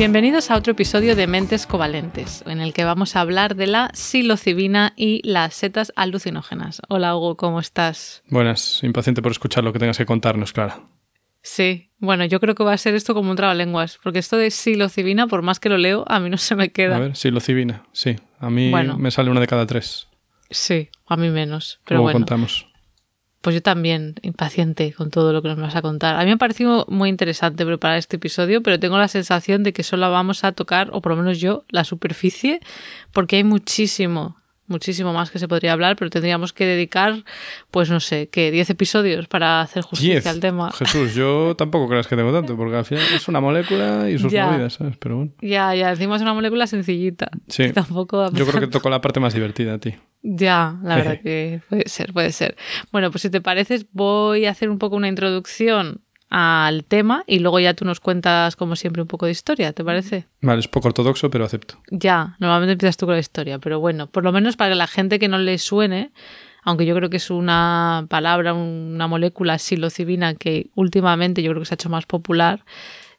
Bienvenidos a otro episodio de Mentes Covalentes, en el que vamos a hablar de la psilocibina y las setas alucinógenas. Hola Hugo, ¿cómo estás? Buenas, impaciente por escuchar lo que tengas que contarnos, Clara. Sí, bueno, yo creo que va a ser esto como un trabalenguas, porque esto de psilocibina, por más que lo leo, a mí no se me queda. A ver, psilocibina, sí. A mí me sale una de cada tres. Sí, a mí menos, pero bueno. contamos? Pues yo también, impaciente con todo lo que nos vas a contar. A mí me ha parecido muy interesante preparar este episodio, pero tengo la sensación de que solo vamos a tocar, o por lo menos yo, la superficie, porque hay muchísimo, muchísimo más que se podría hablar, pero tendríamos que dedicar, pues no sé, que 10 episodios para hacer justicia al tema. Jesús, yo tampoco creas que tengo tanto, porque al final es una molécula y sus movidas, ¿sabes? Pero bueno. Ya, ya, encima es una molécula sencillita. Sí. Tampoco yo creo que toco la parte más divertida a ti. Ya, la verdad que puede ser, puede ser. Bueno, pues si te pareces, voy a hacer un poco una introducción al tema y luego ya tú nos cuentas, como siempre, un poco de historia, ¿te parece? Vale, es poco ortodoxo, pero acepto. Ya, normalmente empiezas tú con la historia, pero bueno, por lo menos para la gente que no le suene, aunque yo creo que es una palabra, una molécula psilocibina que últimamente yo creo que se ha hecho más popular,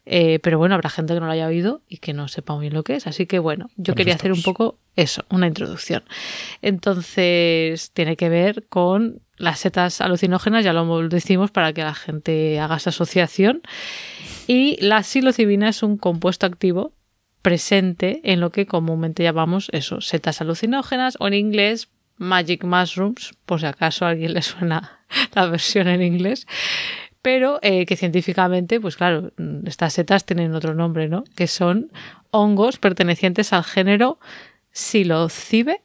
eh, pero bueno, habrá gente que no lo haya oído y que no sepa muy bien lo que es. Así que bueno, yo quería hacer un poco eso, una introducción. Entonces, tiene que ver con las setas alucinógenas, ya lo decimos para que la gente haga esa asociación. Y la psilocibina es un compuesto activo presente en lo que comúnmente llamamos eso, setas alucinógenas o en inglés magic mushrooms, por si acaso a alguien le suena la versión en inglés pero eh, que científicamente, pues claro, estas setas tienen otro nombre, ¿no? Que son hongos pertenecientes al género Silocibe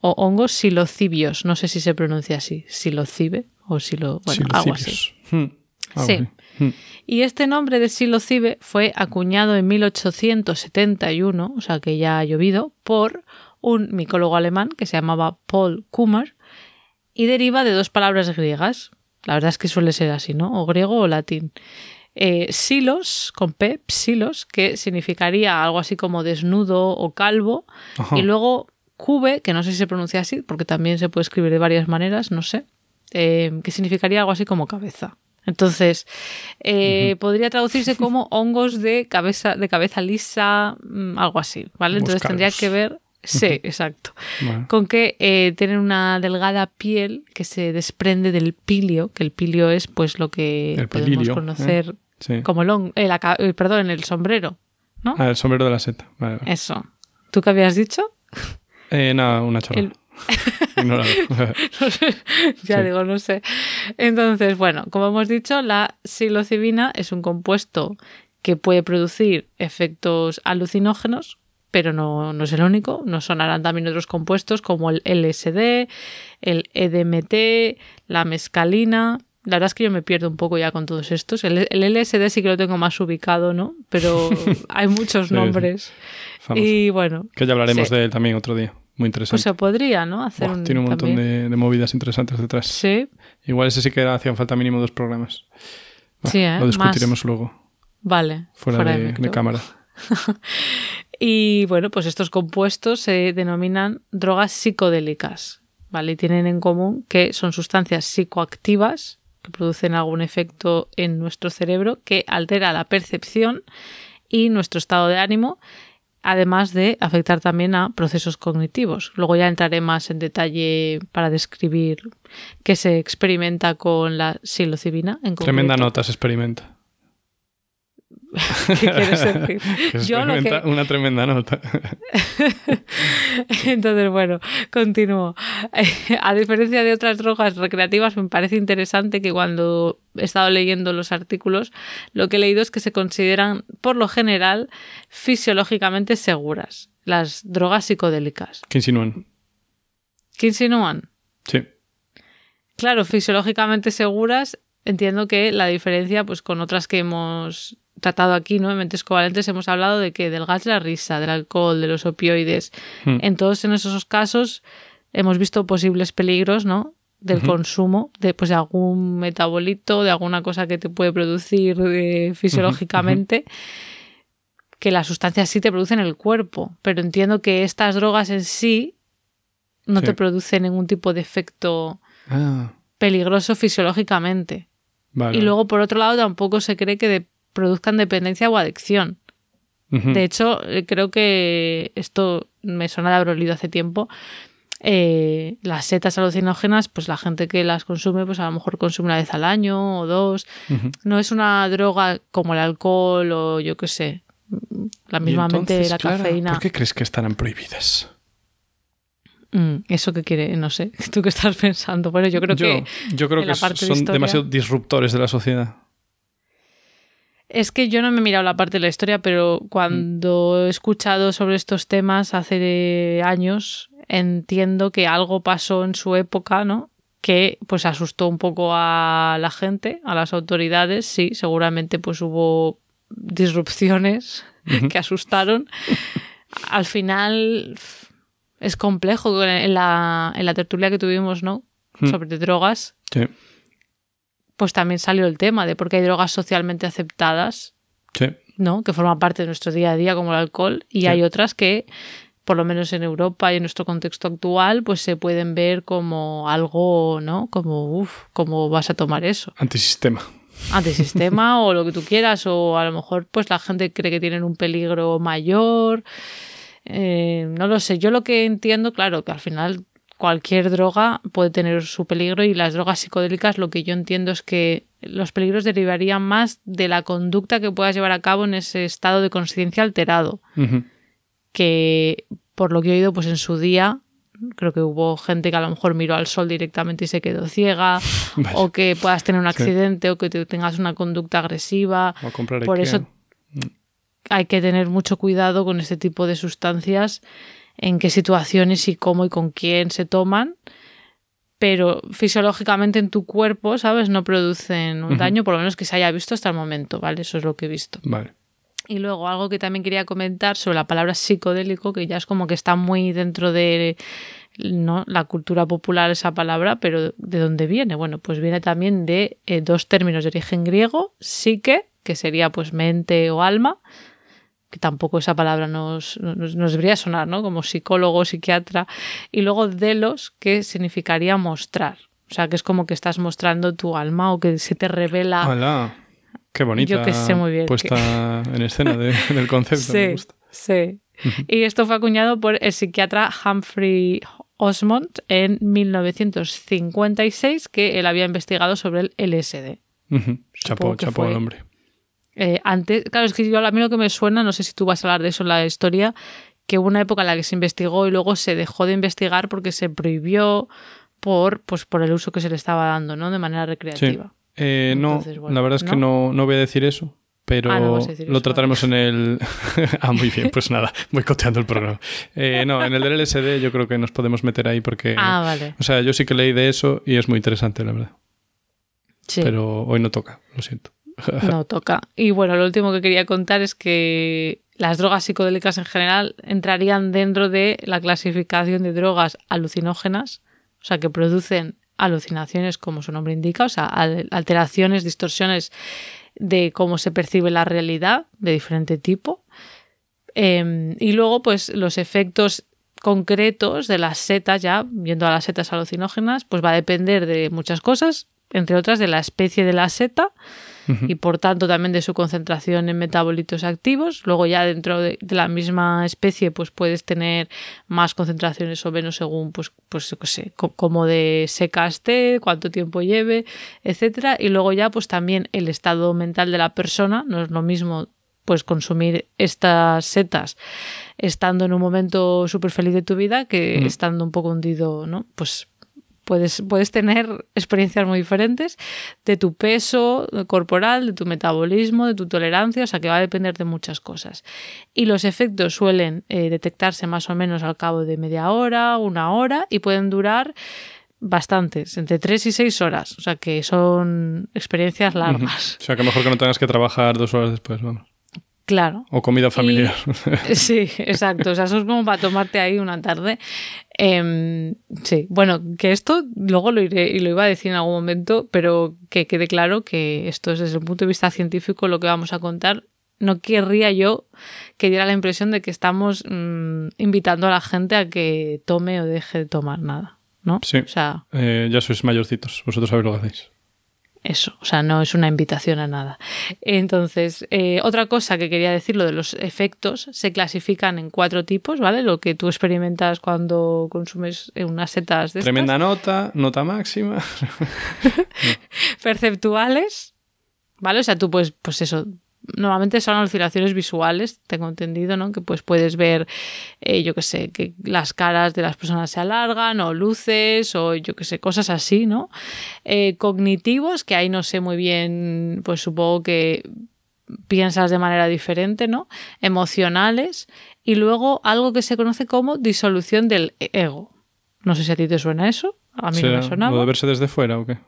o hongos silocibios. No sé si se pronuncia así, silocibe o silo... Bueno, algo así. Hmm, sí. Hmm. Y este nombre de silocibe fue acuñado en 1871, o sea que ya ha llovido, por un micólogo alemán que se llamaba Paul Kummer y deriva de dos palabras griegas, la verdad es que suele ser así, ¿no? O griego o latín. Eh, silos, con P, psilos, que significaría algo así como desnudo o calvo. Y luego cube, que no sé si se pronuncia así, porque también se puede escribir de varias maneras, no sé, eh, que significaría algo así como cabeza. Entonces, eh, podría traducirse como hongos de cabeza, de cabeza lisa, mm, algo así, ¿vale? Entonces tendría que ver Sí, exacto. Con que eh, tienen una delgada piel que se desprende del pilio, que el pilio es pues lo que podemos ¿eh? conocer como el, el, eh, perdón, el sombrero, ¿no? Ah, el sombrero de la seta. Eso. ¿Tú qué habías dicho? Eh, nada, una chorra. ya digo, no sé. Entonces, bueno, como hemos dicho, la psilocibina es un compuesto que puede producir efectos alucinógenos pero no, no, es el único. Nos sonarán también otros compuestos como el LSD, el EDMT, la mescalina. La verdad es que yo me pierdo un poco ya con todos estos. El, LSD sí que lo tengo más ubicado, ¿no? Pero hay muchos nombres. Y bueno. Que ya hablaremos de él también otro día. Muy interesante. Pues se podría, ¿no? Hacer tiene un montón de, movidas interesantes detrás. Sí. Igual ese sí que hacían falta mínimo dos programas. sí, ¿eh? Lo discutiremos luego. Vale. Fuera, de, de cámara. Y bueno, pues estos compuestos se denominan drogas psicodélicas, ¿vale? Y tienen en común que son sustancias psicoactivas que producen algún efecto en nuestro cerebro que altera la percepción y nuestro estado de ánimo, además de afectar también a procesos cognitivos. Luego ya entraré más en detalle para describir qué se experimenta con la psilocibina. En Tremenda nota se experimenta. ¿Qué quieres decir? Yo Una tremenda nota. Entonces, bueno, continúo. A diferencia de otras drogas recreativas, me parece interesante que cuando he estado leyendo los artículos, lo que he leído es que se consideran, por lo general, fisiológicamente seguras, las drogas psicodélicas. ¿Qué insinúan? ¿Qué insinúan? Sí. Claro, fisiológicamente seguras entiendo que la diferencia, pues con otras que hemos tratado aquí, ¿no? En mentes covalentes hemos hablado de que del gas de la risa, del alcohol, de los opioides. Hmm. En todos en esos casos hemos visto posibles peligros, ¿no? Del consumo de, pues, de algún metabolito, de alguna cosa que te puede producir eh, fisiológicamente, que las sustancias sí te producen en el cuerpo. Pero entiendo que estas drogas en sí no Sí. te producen ningún tipo de efecto Ah, peligroso fisiológicamente. Vale. Y luego, por otro lado, tampoco se cree que de- produzcan dependencia o adicción. De hecho, eh, creo que esto me suena de haberlo leído hace tiempo. eh, las setas alucinógenas, pues la gente que las consume, pues a lo mejor consume una vez al año o dos. No es una droga como el alcohol o yo qué sé. La Y mismamente entonces, la cafeína. ¿Por qué crees que estarán prohibidas? Mm, Eso que quiere, no sé. ¿Tú qué estás pensando? Bueno, yo creo yo, que yo creo en que la parte de son historia- demasiado disruptores de la sociedad. Es que yo no me he mirado la parte de la historia, pero cuando he escuchado sobre estos temas hace años, entiendo que algo pasó en su época, ¿no? Que pues asustó un poco a la gente, a las autoridades, sí, seguramente pues hubo disrupciones que asustaron. Al final es complejo en la, en la tertulia que tuvimos, ¿no? Hmm. Sobre drogas, Sí, pues también salió el tema de por qué hay drogas socialmente aceptadas sí. ¿no? que forman parte de nuestro día a día, como el alcohol, y Sí. hay otras que, por lo menos en Europa y en nuestro contexto actual, pues se pueden ver como algo, ¿no? Como, uff, ¿cómo vas a tomar eso? Antisistema. Antisistema o lo que tú quieras, o a lo mejor pues la gente cree que tienen un peligro mayor. Eh, no lo sé, yo lo que entiendo, claro, que al final cualquier droga puede tener su peligro y las drogas psicodélicas lo que yo entiendo es que los peligros derivarían más de la conducta que puedas llevar a cabo en ese estado de conciencia alterado, que por lo que he oído pues en su día creo que hubo gente que a lo mejor miró al sol directamente y se quedó ciega o que puedas tener un Sí. accidente o que te- tengas una conducta agresiva. O a comprar por Ikea. eso hay que tener mucho cuidado con este tipo de sustancias, en qué situaciones y cómo y con quién se toman, pero fisiológicamente en tu cuerpo, ¿sabes? No producen un daño, por lo menos que se haya visto hasta el momento, ¿vale? Eso es lo que he visto. Vale. Y luego algo que también quería comentar sobre la palabra psicodélico, que ya es como que está muy dentro de ¿no? la cultura popular esa palabra, pero ¿de dónde viene? Bueno, pues viene también de eh, dos términos de origen griego, psique, que sería pues mente o alma, que tampoco esa palabra nos, nos, nos debería sonar, ¿no? Como psicólogo, psiquiatra, y luego delos, que significaría mostrar. O sea, que es como que estás mostrando tu alma o que se te revela. Hola. Qué bonita. Yo que sé muy bien Puesta en escena de- del concepto. me Sí, gusta. sí. Y esto fue acuñado por el psiquiatra Humphrey Osmond en 1956, que él había investigado sobre el LSD. Que chapó fue- el hombre. Eh, antes, claro, es que yo a mí lo que me suena, no sé si tú vas a hablar de eso en la historia, que hubo una época en la que se investigó y luego se dejó de investigar porque se prohibió por, pues, por el uso que se le estaba dando, ¿no? De manera Sí. recreativa. Eh, no, bueno, la verdad es que no, no voy a decir eso. Pero Ah, no lo trataremos en el. ah, muy bien, pues nada, voy coteando el programa. Eh, no, en el del LSD yo creo que nos podemos meter ahí porque. Ah, vale. O sea, yo sí que leí de eso y es muy interesante, la verdad. Sí. Pero hoy no toca, lo siento. No toca. Y bueno, lo último que quería contar es que las drogas psicodélicas en general entrarían dentro de la clasificación de drogas alucinógenas, o sea, que producen alucinaciones como su nombre indica, o sea, al- alteraciones, distorsiones de cómo se percibe la realidad de diferente tipo. Eh, y luego, pues los efectos concretos de las setas, ya viendo a las setas alucinógenas, pues va a depender de muchas cosas, entre otras de la especie de la seta y por tanto también de su concentración en metabolitos activos. Luego ya dentro de, de la misma especie pues puedes tener más concentraciones o menos según pues pues qué sé, co- como de seca esté, cuánto tiempo lleve, etcétera. Y luego ya pues también el estado mental de la persona, no es lo mismo pues consumir estas setas estando en un momento súper feliz de tu vida que estando un poco hundido, ¿no? Pues puedes, puedes tener experiencias muy diferentes de tu peso corporal, de tu metabolismo, de tu tolerancia, o sea que va a depender de muchas cosas. Y los efectos suelen eh, detectarse más o menos al cabo de media hora, una hora y pueden durar bastantes, entre 3 y 6 horas. O sea que son experiencias largas. O sea que mejor que no tengas que trabajar dos horas después, vamos. Claro. O comida familiar. sí, exacto. O sea, eso es como para tomarte ahí una tarde. Em, sí, bueno, que esto luego lo iré y lo iba a decir en algún momento, pero que quede claro que esto es desde el punto de vista científico lo que vamos a contar. No querría yo que diera la impresión de que estamos mm, invitando a la gente a que tome o deje de tomar nada, ¿no? Sí. O sea, Eh, ya sois mayorcitos, vosotros sabéis lo que hacéis. Eso, o sea, no es una invitación a nada. Entonces, eh, otra cosa que quería decir, lo de los efectos, se clasifican en cuatro tipos, ¿vale? Lo que tú experimentas cuando consumes unas setas de estas. Tremenda nota, nota máxima. perceptuales, ¿vale? O sea, tú puedes, pues eso, normalmente son alucinaciones visuales, tengo entendido, ¿no? Que pues puedes ver, eh, yo qué sé, que las caras de las personas se alargan, o luces, o yo qué sé, cosas así, ¿no? Eh, cognitivos, que ahí no sé muy bien, pues supongo que piensas de manera diferente, ¿no? Emocionales, y luego algo que se conoce como disolución del ego. No sé si a ti te suena eso, a mí no ¿Será me sonaba. ¿Lo de verse desde fuera o qué?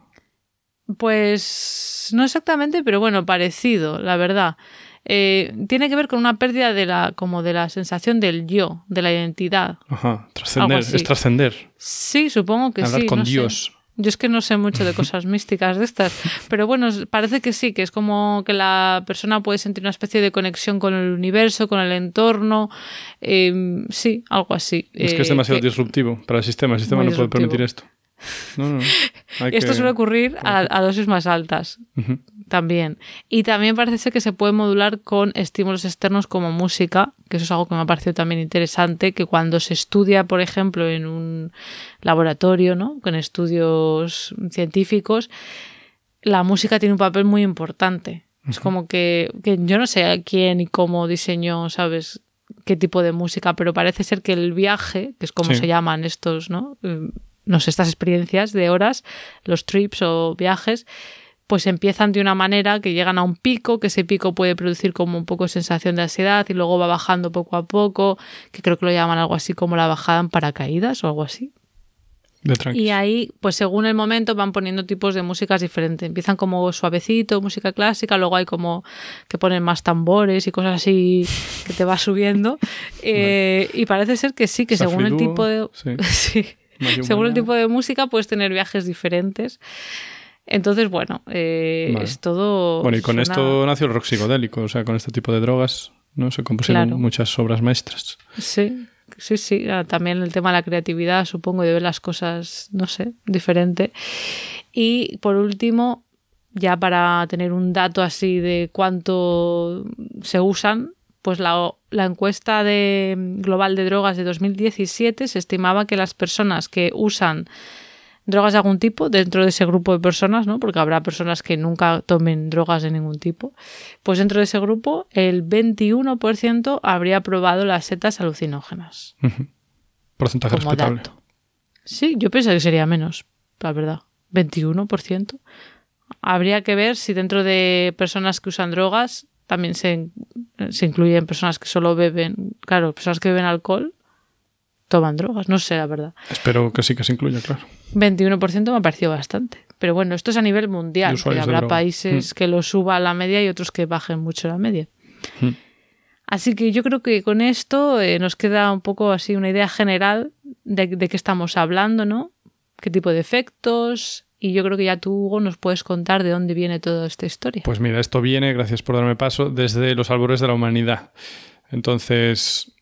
Pues no exactamente, pero bueno, parecido, la verdad. Eh, tiene que ver con una pérdida de la, como de la sensación del yo, de la identidad. Ajá, trascender, es trascender. Sí, supongo que Hablar sí. con no sé. Dios. Yo es que no sé mucho de cosas místicas de estas, pero bueno, parece que sí, que es como que la persona puede sentir una especie de conexión con el universo, con el entorno, eh, sí, algo así. Es que es Eh, demasiado que- disruptivo para el sistema. El sistema no puede permitir esto. No, no. Hay Esto que- suele ocurrir a, a dosis más altas. También. Y también parece ser que se puede modular con estímulos externos como música, que eso es algo que me ha parecido también interesante, que cuando se estudia, por ejemplo, en un laboratorio, ¿no? Con estudios científicos, la música tiene un papel muy importante. Es como que, que yo no sé quién y cómo diseñó, ¿sabes? qué tipo de música, pero parece ser que el viaje, que es como Sí. se llaman estos, ¿no? No sé, estas experiencias de horas, los trips o viajes, pues empiezan de una manera que llegan a un pico, que ese pico puede producir como un poco sensación de ansiedad y luego va bajando poco a poco, que creo que lo llaman algo así como la bajada en paracaídas o algo así. De. Y ahí, pues según el momento, van poniendo tipos de músicas diferentes. Empiezan como suavecito, música clásica, luego hay como que ponen más tambores y cosas así que te va subiendo. Eh, y parece ser que sí, que según el tipo de... sí. Según el tipo de música puedes tener viajes diferentes. Entonces, bueno, eh, Vale. es todo... Bueno, y con suena- esto nació el rock psicodélico, o sea, con este tipo de drogas, ¿no? Se compusieron Claro. muchas obras maestras. Sí, sí, sí. Ah, También el tema de la creatividad, supongo, y de ver las cosas, no sé, diferente. Y por último, ya para tener un dato así de cuánto se usan, pues la, la encuesta de, global de drogas de 2017 se estimaba que las personas que usan drogas de algún tipo dentro de ese grupo de personas, ¿no? Porque habrá personas que nunca tomen drogas de ningún tipo. Pues dentro de ese grupo, el 21% habría probado las setas alucinógenas. Porcentaje Como respetable. dato. Sí, yo pensé que sería menos, la verdad. 21%. Habría que ver si dentro de personas que usan drogas también se, se incluyen personas que solo beben, claro, personas que beben alcohol, toman drogas, no sé la verdad. Espero que sí que se incluya, claro. 21% me ha parecido bastante. Pero bueno, esto es a nivel mundial. que habrá países que lo suba a la media y otros que bajen mucho la media. Mm. Así que yo creo que con esto eh, nos queda un poco así una idea general de, de qué estamos hablando, ¿no? Qué tipo de efectos. Y yo creo que ya tú, Hugo, nos puedes contar de dónde viene toda esta historia. Pues mira, esto viene, gracias por darme paso, desde los albores de la humanidad. Entonces,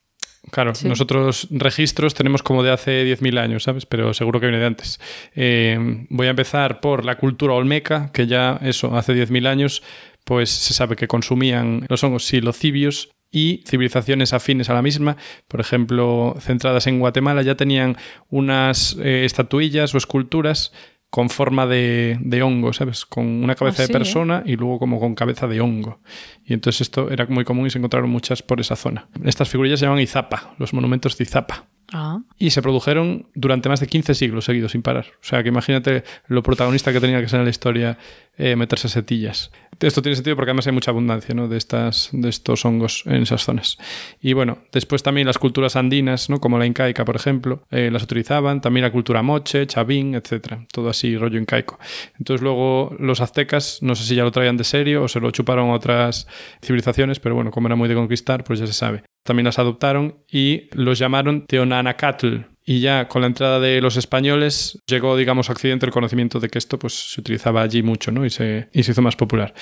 claro, Sí. nosotros registros tenemos como de hace 10.000 años, ¿sabes? Pero seguro que viene de antes. Eh, voy a empezar por la cultura olmeca, que ya eso, hace 10.000 años, pues se sabe que consumían los hongos silocibios y civilizaciones afines a la misma, por ejemplo, centradas en Guatemala, ya tenían unas eh, estatuillas o esculturas con forma de, de hongo, ¿sabes? Con una cabeza Ah, de sí, ¿eh? persona y luego como con cabeza de hongo. Y entonces esto era muy común y se encontraron muchas por esa zona. Estas figurillas se llaman Izapa, los monumentos de Izapa. Ah. Y se produjeron durante más de 15 siglos seguidos sin parar. O sea, que imagínate lo protagonista que tenía que ser en la historia eh, meterse setillas. Esto tiene sentido porque además hay mucha abundancia de, estas, de estos hongos en esas zonas. Y bueno, después también las culturas andinas, ¿no? como la incaica, por ejemplo, eh, las utilizaban. También la cultura moche, chavín, etcétera. Todo así, rollo incaico. Entonces luego los aztecas, no sé si ya lo traían de serio o se lo chuparon a otras civilizaciones, pero bueno, como era muy de conquistar, pues ya se sabe. También las adoptaron y los llamaron Teonanacatl, y ya con la entrada de los españoles llegó, digamos, a Occidente el conocimiento de que esto pues, se utilizaba allí mucho ¿no? y, se, y se hizo más popular.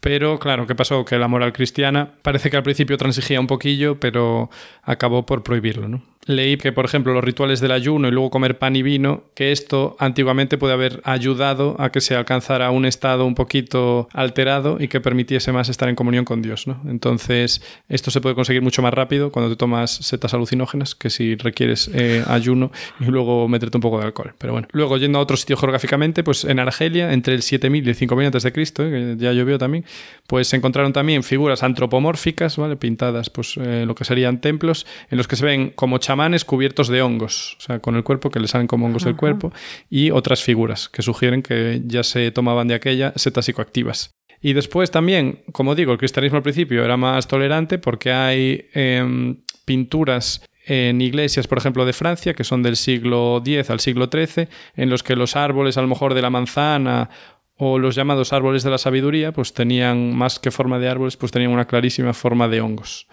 Pero claro, ¿qué pasó? Que la moral cristiana parece que al principio transigía un poquillo, pero acabó por prohibirlo, ¿no? Leí que, por ejemplo, los rituales del ayuno y luego comer pan y vino, que esto antiguamente puede haber ayudado a que se alcanzara un estado un poquito alterado y que permitiese más estar en comunión con Dios, ¿no? Entonces, esto se puede conseguir mucho más rápido cuando te tomas setas alucinógenas que si requieres eh, ayuno y luego meterte un poco de alcohol. Pero bueno, luego yendo a otro sitio geográficamente, pues en Argelia, entre el 7000 y el 5000 antes de Cristo, eh, que ya llovió también, pues se encontraron también figuras antropomórficas, ¿vale? Pintadas, pues eh, lo que serían templos, en los que se ven como chamanes cubiertos de hongos, o sea, con el cuerpo, que le salen como hongos del cuerpo, y otras figuras que sugieren que ya se tomaban de aquella setas psicoactivas. Y después también, como digo, el cristianismo al principio era más tolerante porque hay em, pinturas en iglesias, por ejemplo, de Francia, que son del siglo X al siglo XIII, en los que los árboles, a lo mejor de la manzana o los llamados árboles de la sabiduría, pues tenían más que forma de árboles, pues tenían una clarísima forma de hongos.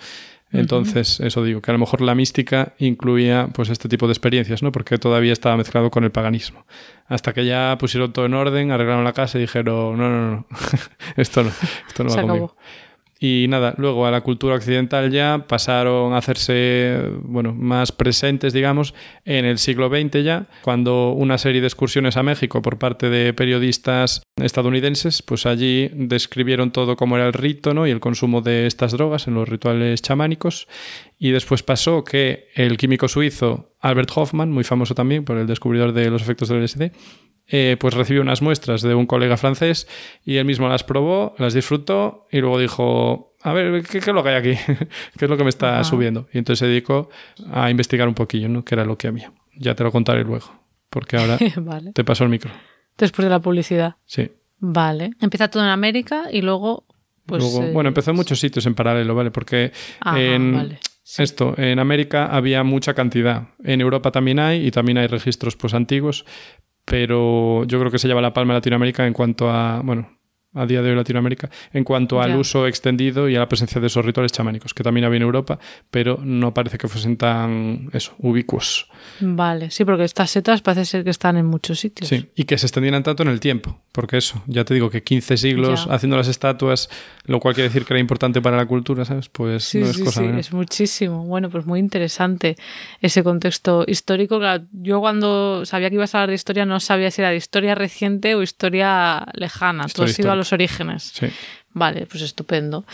Entonces, eso digo, que a lo mejor la mística incluía pues este tipo de experiencias, ¿no? Porque todavía estaba mezclado con el paganismo. Hasta que ya pusieron todo en orden, arreglaron la casa y dijeron, no, no, no, esto no, esto no va conmigo. Y nada, luego a la cultura occidental ya pasaron a hacerse bueno, más presentes, digamos, en el siglo XX ya, cuando una serie de excursiones a México por parte de periodistas estadounidenses, pues allí describieron todo cómo era el rito ¿no? y el consumo de estas drogas en los rituales chamánicos. Y después pasó que el químico suizo Albert Hoffman, muy famoso también por el descubridor de los efectos del LSD, eh, pues recibió unas muestras de un colega francés y él mismo las probó, las disfrutó y luego dijo, a ver, ¿qué, es lo que hay aquí? ¿Qué es lo que me está subiendo? Y entonces se dedicó a investigar un poquillo, ¿no? ¿Qué era lo que había? Ya te lo contaré luego, porque ahora te paso el micro. Después de la publicidad. Sí. Vale. Empieza todo en América y luego... Pues, luego, bueno, empezó en muchos sitios en paralelo, ¿vale? Porque en, esto, en América había mucha cantidad. En Europa también hay y también hay registros pues antiguos, pero yo creo que se lleva la palma Latinoamérica en cuanto a, bueno, a día de hoy Latinoamérica en cuanto al uso extendido y a la presencia de esos rituales chamánicos, que también había en Europa, pero no parece que fuesen tan eso, ubicuos. Vale, sí, porque estas setas parece ser que están en muchos sitios. Sí, y que se extendieran tanto en el tiempo, porque eso, ya te digo que 15 siglos haciendo las estatuas, lo cual quiere decir que era importante para la cultura, ¿sabes? Pues no es cosa. Sí, es muchísimo. Bueno, pues muy interesante ese contexto histórico. Yo cuando sabía que ibas a hablar de historia no sabía si era de historia reciente o historia lejana. Historia Tú has ido a los orígenes. Sí. Vale, pues estupendo.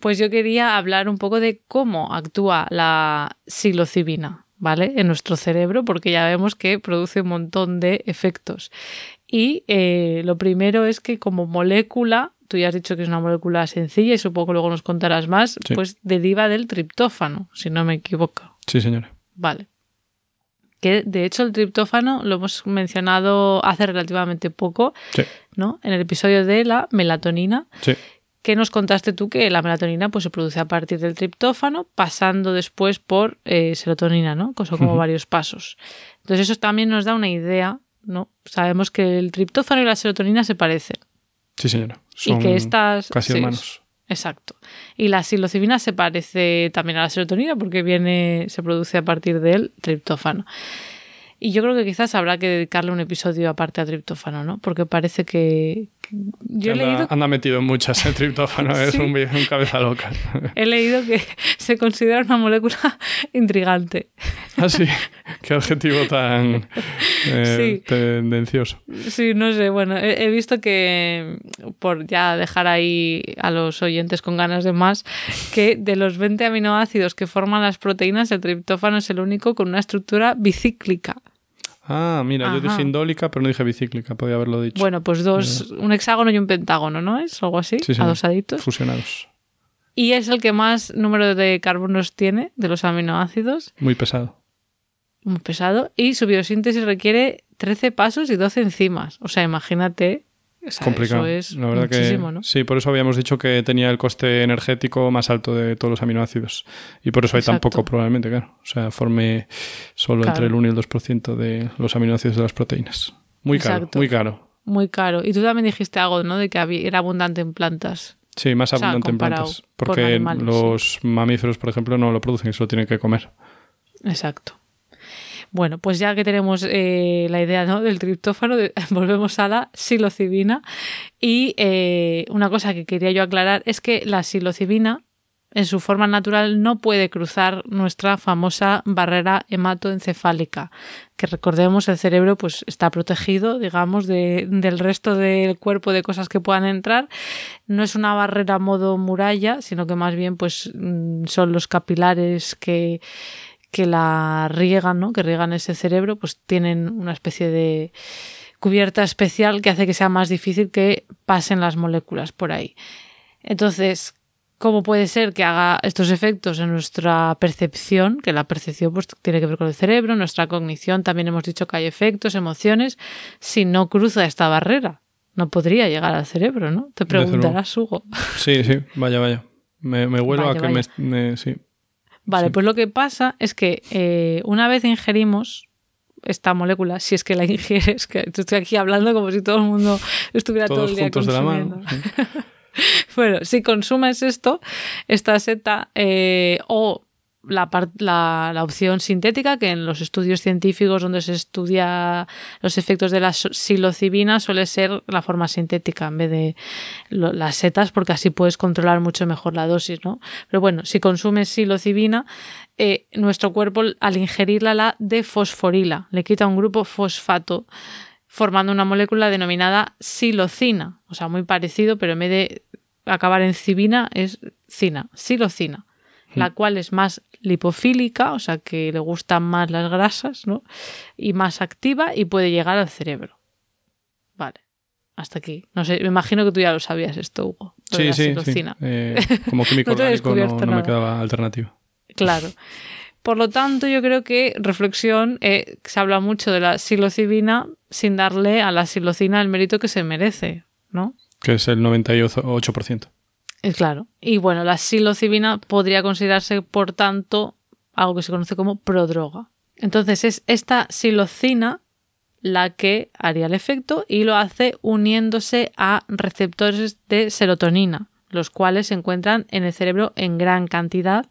Pues yo quería hablar un poco de cómo actúa la psilocibina, ¿vale? En nuestro cerebro, porque ya vemos que produce un montón de efectos. Y eh, lo primero es que como molécula, tú ya has dicho que es una molécula sencilla y supongo que luego nos contarás más, pues deriva del triptófano, si no me equivoco. Sí, señora. Vale que de hecho el triptófano lo hemos mencionado hace relativamente poco, ¿no? En el episodio de la melatonina. Sí. Que nos contaste tú que la melatonina pues, se produce a partir del triptófano, pasando después por eh, serotonina, ¿no? Son como varios pasos. Entonces, eso también nos da una idea, ¿no? Sabemos que el triptófano y la serotonina se parecen. Sí, señora. Son y que estas. Casi hermanos. Exacto. Y la psilocibina se parece también a la serotonina porque viene, se produce a partir del triptófano. Y yo creo que quizás habrá que dedicarle un episodio aparte a triptófano, ¿no? Porque parece que. Yo anda, he leído... anda metido en muchas, el triptófano es un, un, cabeza loca. He leído que se considera una molécula intrigante. Ah, sí. Qué adjetivo tan eh, tendencioso. Sí, no sé. Bueno, he, visto que, por ya dejar ahí a los oyentes con ganas de más, que de los 20 aminoácidos que forman las proteínas, el triptófano es el único con una estructura bicíclica. Ah, mira, yo dije indólica, pero no dije bicíclica, podía haberlo dicho. Bueno, pues dos, un hexágono y un pentágono, ¿no es? Algo así, sí, sí, adosaditos. Fusionados. Y es el que más número de carbonos tiene de los aminoácidos. Muy pesado. muy pesado. Y su biosíntesis requiere 13 pasos y 12 enzimas. O sea, imagínate. O sea, Complicado. Eso es la verdad muchísimo, que ¿no? sí, por eso habíamos dicho que tenía el coste energético más alto de todos los aminoácidos. Y por eso hay tan Exacto. poco probablemente, claro. O sea, forme solo Claro. entre el 1 y el 2% de los aminoácidos de las proteínas. Muy caro, muy caro. Muy caro. Y tú también dijiste algo, ¿no? De que había- era abundante en plantas. Sí, más O sea, abundante en plantas. Porque animales, los mamíferos, por ejemplo, no lo producen, se lo tienen que comer. Exacto. Bueno, pues ya que tenemos eh, la idea del triptófano, volvemos a la psilocibina. Y eh, una cosa que quería yo aclarar es que la psilocibina, en su forma natural, no puede cruzar nuestra famosa barrera hematoencefálica, que recordemos el cerebro pues está protegido, digamos, de- del resto del cuerpo de cosas que puedan entrar. No es una barrera modo muralla, sino que más bien pues mm, son los capilares que que la riegan, ¿no? Que riegan ese cerebro, pues tienen una especie de cubierta especial que hace que sea más difícil que pasen las moléculas por ahí. Entonces, ¿cómo puede ser que haga estos efectos en nuestra percepción? Que la percepción pues, tiene que ver con el cerebro, nuestra cognición también hemos dicho que hay efectos, emociones, si no cruza esta barrera. No podría llegar al cerebro, ¿no? Te preguntarás, Hugo. Sí, sí, vaya, vaya. Me, me huelo Vaya, a que vaya. me, me- Sí. Vale, Sí. pues lo que pasa es que eh, una vez ingerimos esta molécula, si es que la ingieres, que estoy aquí hablando como si todo el mundo estuviera todo el día juntos de la consumiendo. mano. Bueno, si consumes esto, esta seta eh, o la, opción sintética, que en los estudios científicos donde se estudia los efectos de la psilocibina suele ser la forma sintética en vez de las setas, porque así puedes controlar mucho mejor la dosis, ¿no? Pero bueno, si consumes psilocibina, eh, nuestro cuerpo al ingerirla la defosforila, le quita un grupo fosfato formando una molécula denominada silocina, o sea, muy parecido, pero en vez de acabar en cibina es cina, silocina, la cual es más lipofílica, o sea, que le gustan más las grasas, ¿no? Y más activa y puede llegar al cerebro. Vale. Hasta aquí. No sé, me imagino que tú ya lo sabías esto, Hugo. Sí, la sí. Eh, como químico No orgánico no, no me quedaba alternativa. Claro. Por lo tanto, yo creo que reflexión, eh, se habla mucho de la psilocibina sin darle a la psilocina el mérito que se merece, ¿no? Que es el 98%. Es claro. Y bueno, la psilocibina podría considerarse, por tanto, algo que se conoce como prodroga. Entonces es esta psilocina la que haría el efecto y lo hace uniéndose a receptores de serotonina, los cuales se encuentran en el cerebro en gran cantidad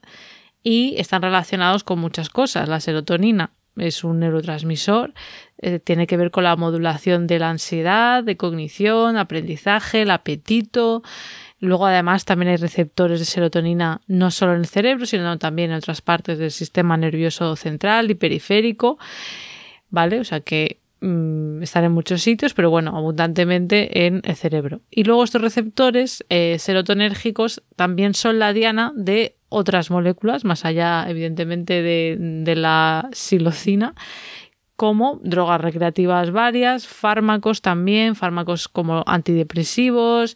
y están relacionados con muchas cosas. La serotonina es un neurotransmisor, eh, tiene que ver con la modulación de la ansiedad, de cognición, aprendizaje, el apetito. Luego además también hay receptores de serotonina no solo en el cerebro, sino también en otras partes del sistema nervioso central y periférico. ¿Vale? O sea que mm, están en muchos sitios, pero bueno, abundantemente en el cerebro. Y luego estos receptores eh, serotonérgicos también son la diana de otras moléculas, más allá, evidentemente, de, de la psilocina, como drogas recreativas varias, fármacos también, fármacos como antidepresivos,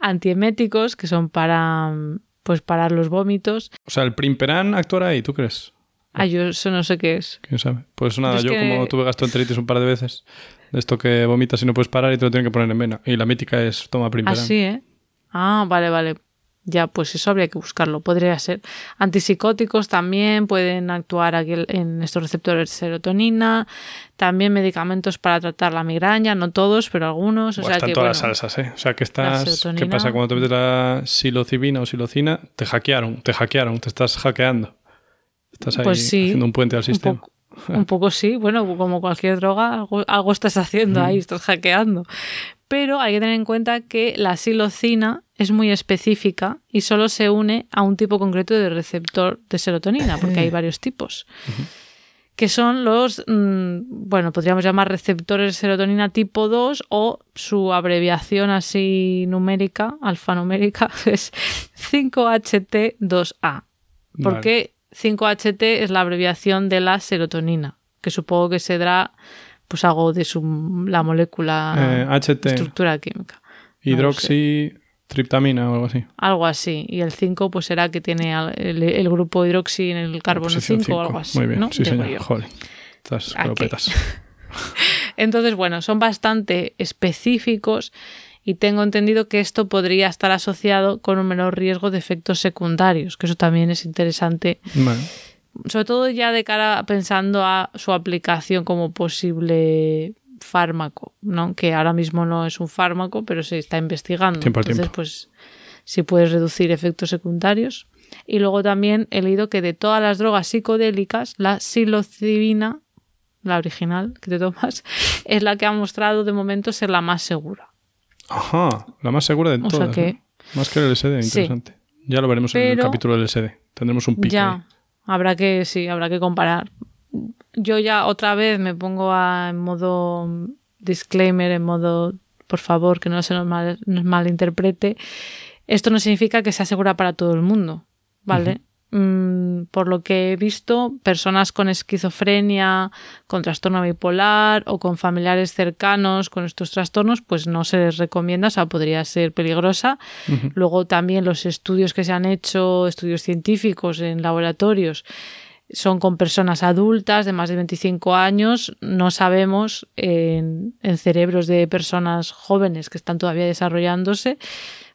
antieméticos, que son para pues parar los vómitos. O sea, el Primperan actuará ahí, ¿tú crees? Ah, yo eso no sé qué es. ¿Quién sabe? Pues nada, yo que- como tuve gastroenteritis un par de veces, de esto que vomitas y no puedes parar y te lo tienen que poner en vena. Y la mítica es toma Primperan. Así, ¿eh? Ah, vale, vale. Ya, pues eso habría que buscarlo. Podría ser. Antipsicóticos también pueden actuar aquí en estos receptores de serotonina. También medicamentos para tratar la migraña, no todos, pero algunos. O Buah, sea están que, todas bueno, las salsas, ¿eh? O sea, que estás... ¿Qué pasa cuando te metes la psilocibina o silocina? Te hackearon, te hackearon, te estás hackeando. Estás ahí Pues sí, haciendo un puente al un sistema. poco, un poco sí. Bueno, como cualquier droga, algo, algo estás haciendo ahí, estás hackeando. Pero hay que tener en cuenta que la silocina es muy específica y solo se une a un tipo concreto de receptor de serotonina, porque hay varios tipos. Que son los, mm, bueno, podríamos llamar receptores de serotonina tipo 2 o su abreviación así numérica, alfanumérica, es 5HT2A. Porque 5HT es la abreviación de la serotonina, que supongo que se dará pues algo de su, la molécula Eh, HT, estructura química. hidroxitriptamina o algo así. Algo así. Y el 5 pues será que tiene el, el grupo hidroxi en el carbono Posición 5 o algo así. Muy bien, ¿no? sí Digo señor. Joder. Cropetas. Entonces, bueno, son bastante específicos y tengo entendido que esto podría estar asociado con un menor riesgo de efectos secundarios, que eso también es interesante. Sobre todo ya de cara pensando a su aplicación como posible fármaco, ¿no? Que ahora mismo no es un fármaco, pero se está investigando. Entonces, pues si puedes reducir efectos secundarios. Y luego también he leído que de todas las drogas psicodélicas, la psilocibina, la original que te tomas, es la que ha mostrado de momento ser la más segura. Ajá, la más segura de todas. Más que el LSD, interesante. Ya lo veremos en el capítulo del LSD. Tendremos un pico. Ya, habrá que, sí, habrá que comparar. Yo ya otra vez me pongo a, en modo disclaimer, en modo, por favor, que no se nos, mal, nos malinterprete. Esto no significa que sea segura para todo el mundo, ¿vale? Mm, por lo que he visto, personas con esquizofrenia, con trastorno bipolar o con familiares cercanos con estos trastornos, pues no se les recomienda, o sea, podría ser peligrosa. Luego también los estudios que se han hecho, estudios científicos en laboratorios, son con personas adultas de más de 25 años. No sabemos en, en cerebros de personas jóvenes que están todavía desarrollándose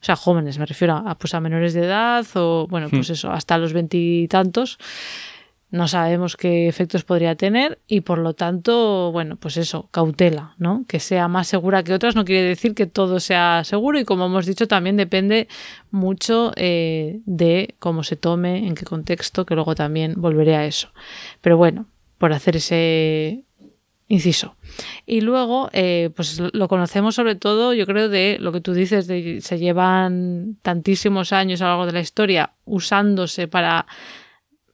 o sea, jóvenes, me refiero a, pues a menores de edad o, bueno, pues hmm. eso, hasta los veintitantos. No sabemos qué efectos podría tener y por lo tanto, bueno, pues eso, cautela, ¿no? Que sea más segura que otras no quiere decir que todo sea seguro y como hemos dicho también depende mucho eh, de cómo se tome, en qué contexto, que luego también volveré a eso. Pero bueno, por hacer ese inciso. Y luego, eh, pues lo conocemos sobre todo, yo creo, de lo que tú dices, de se llevan tantísimos años a lo largo de la historia usándose para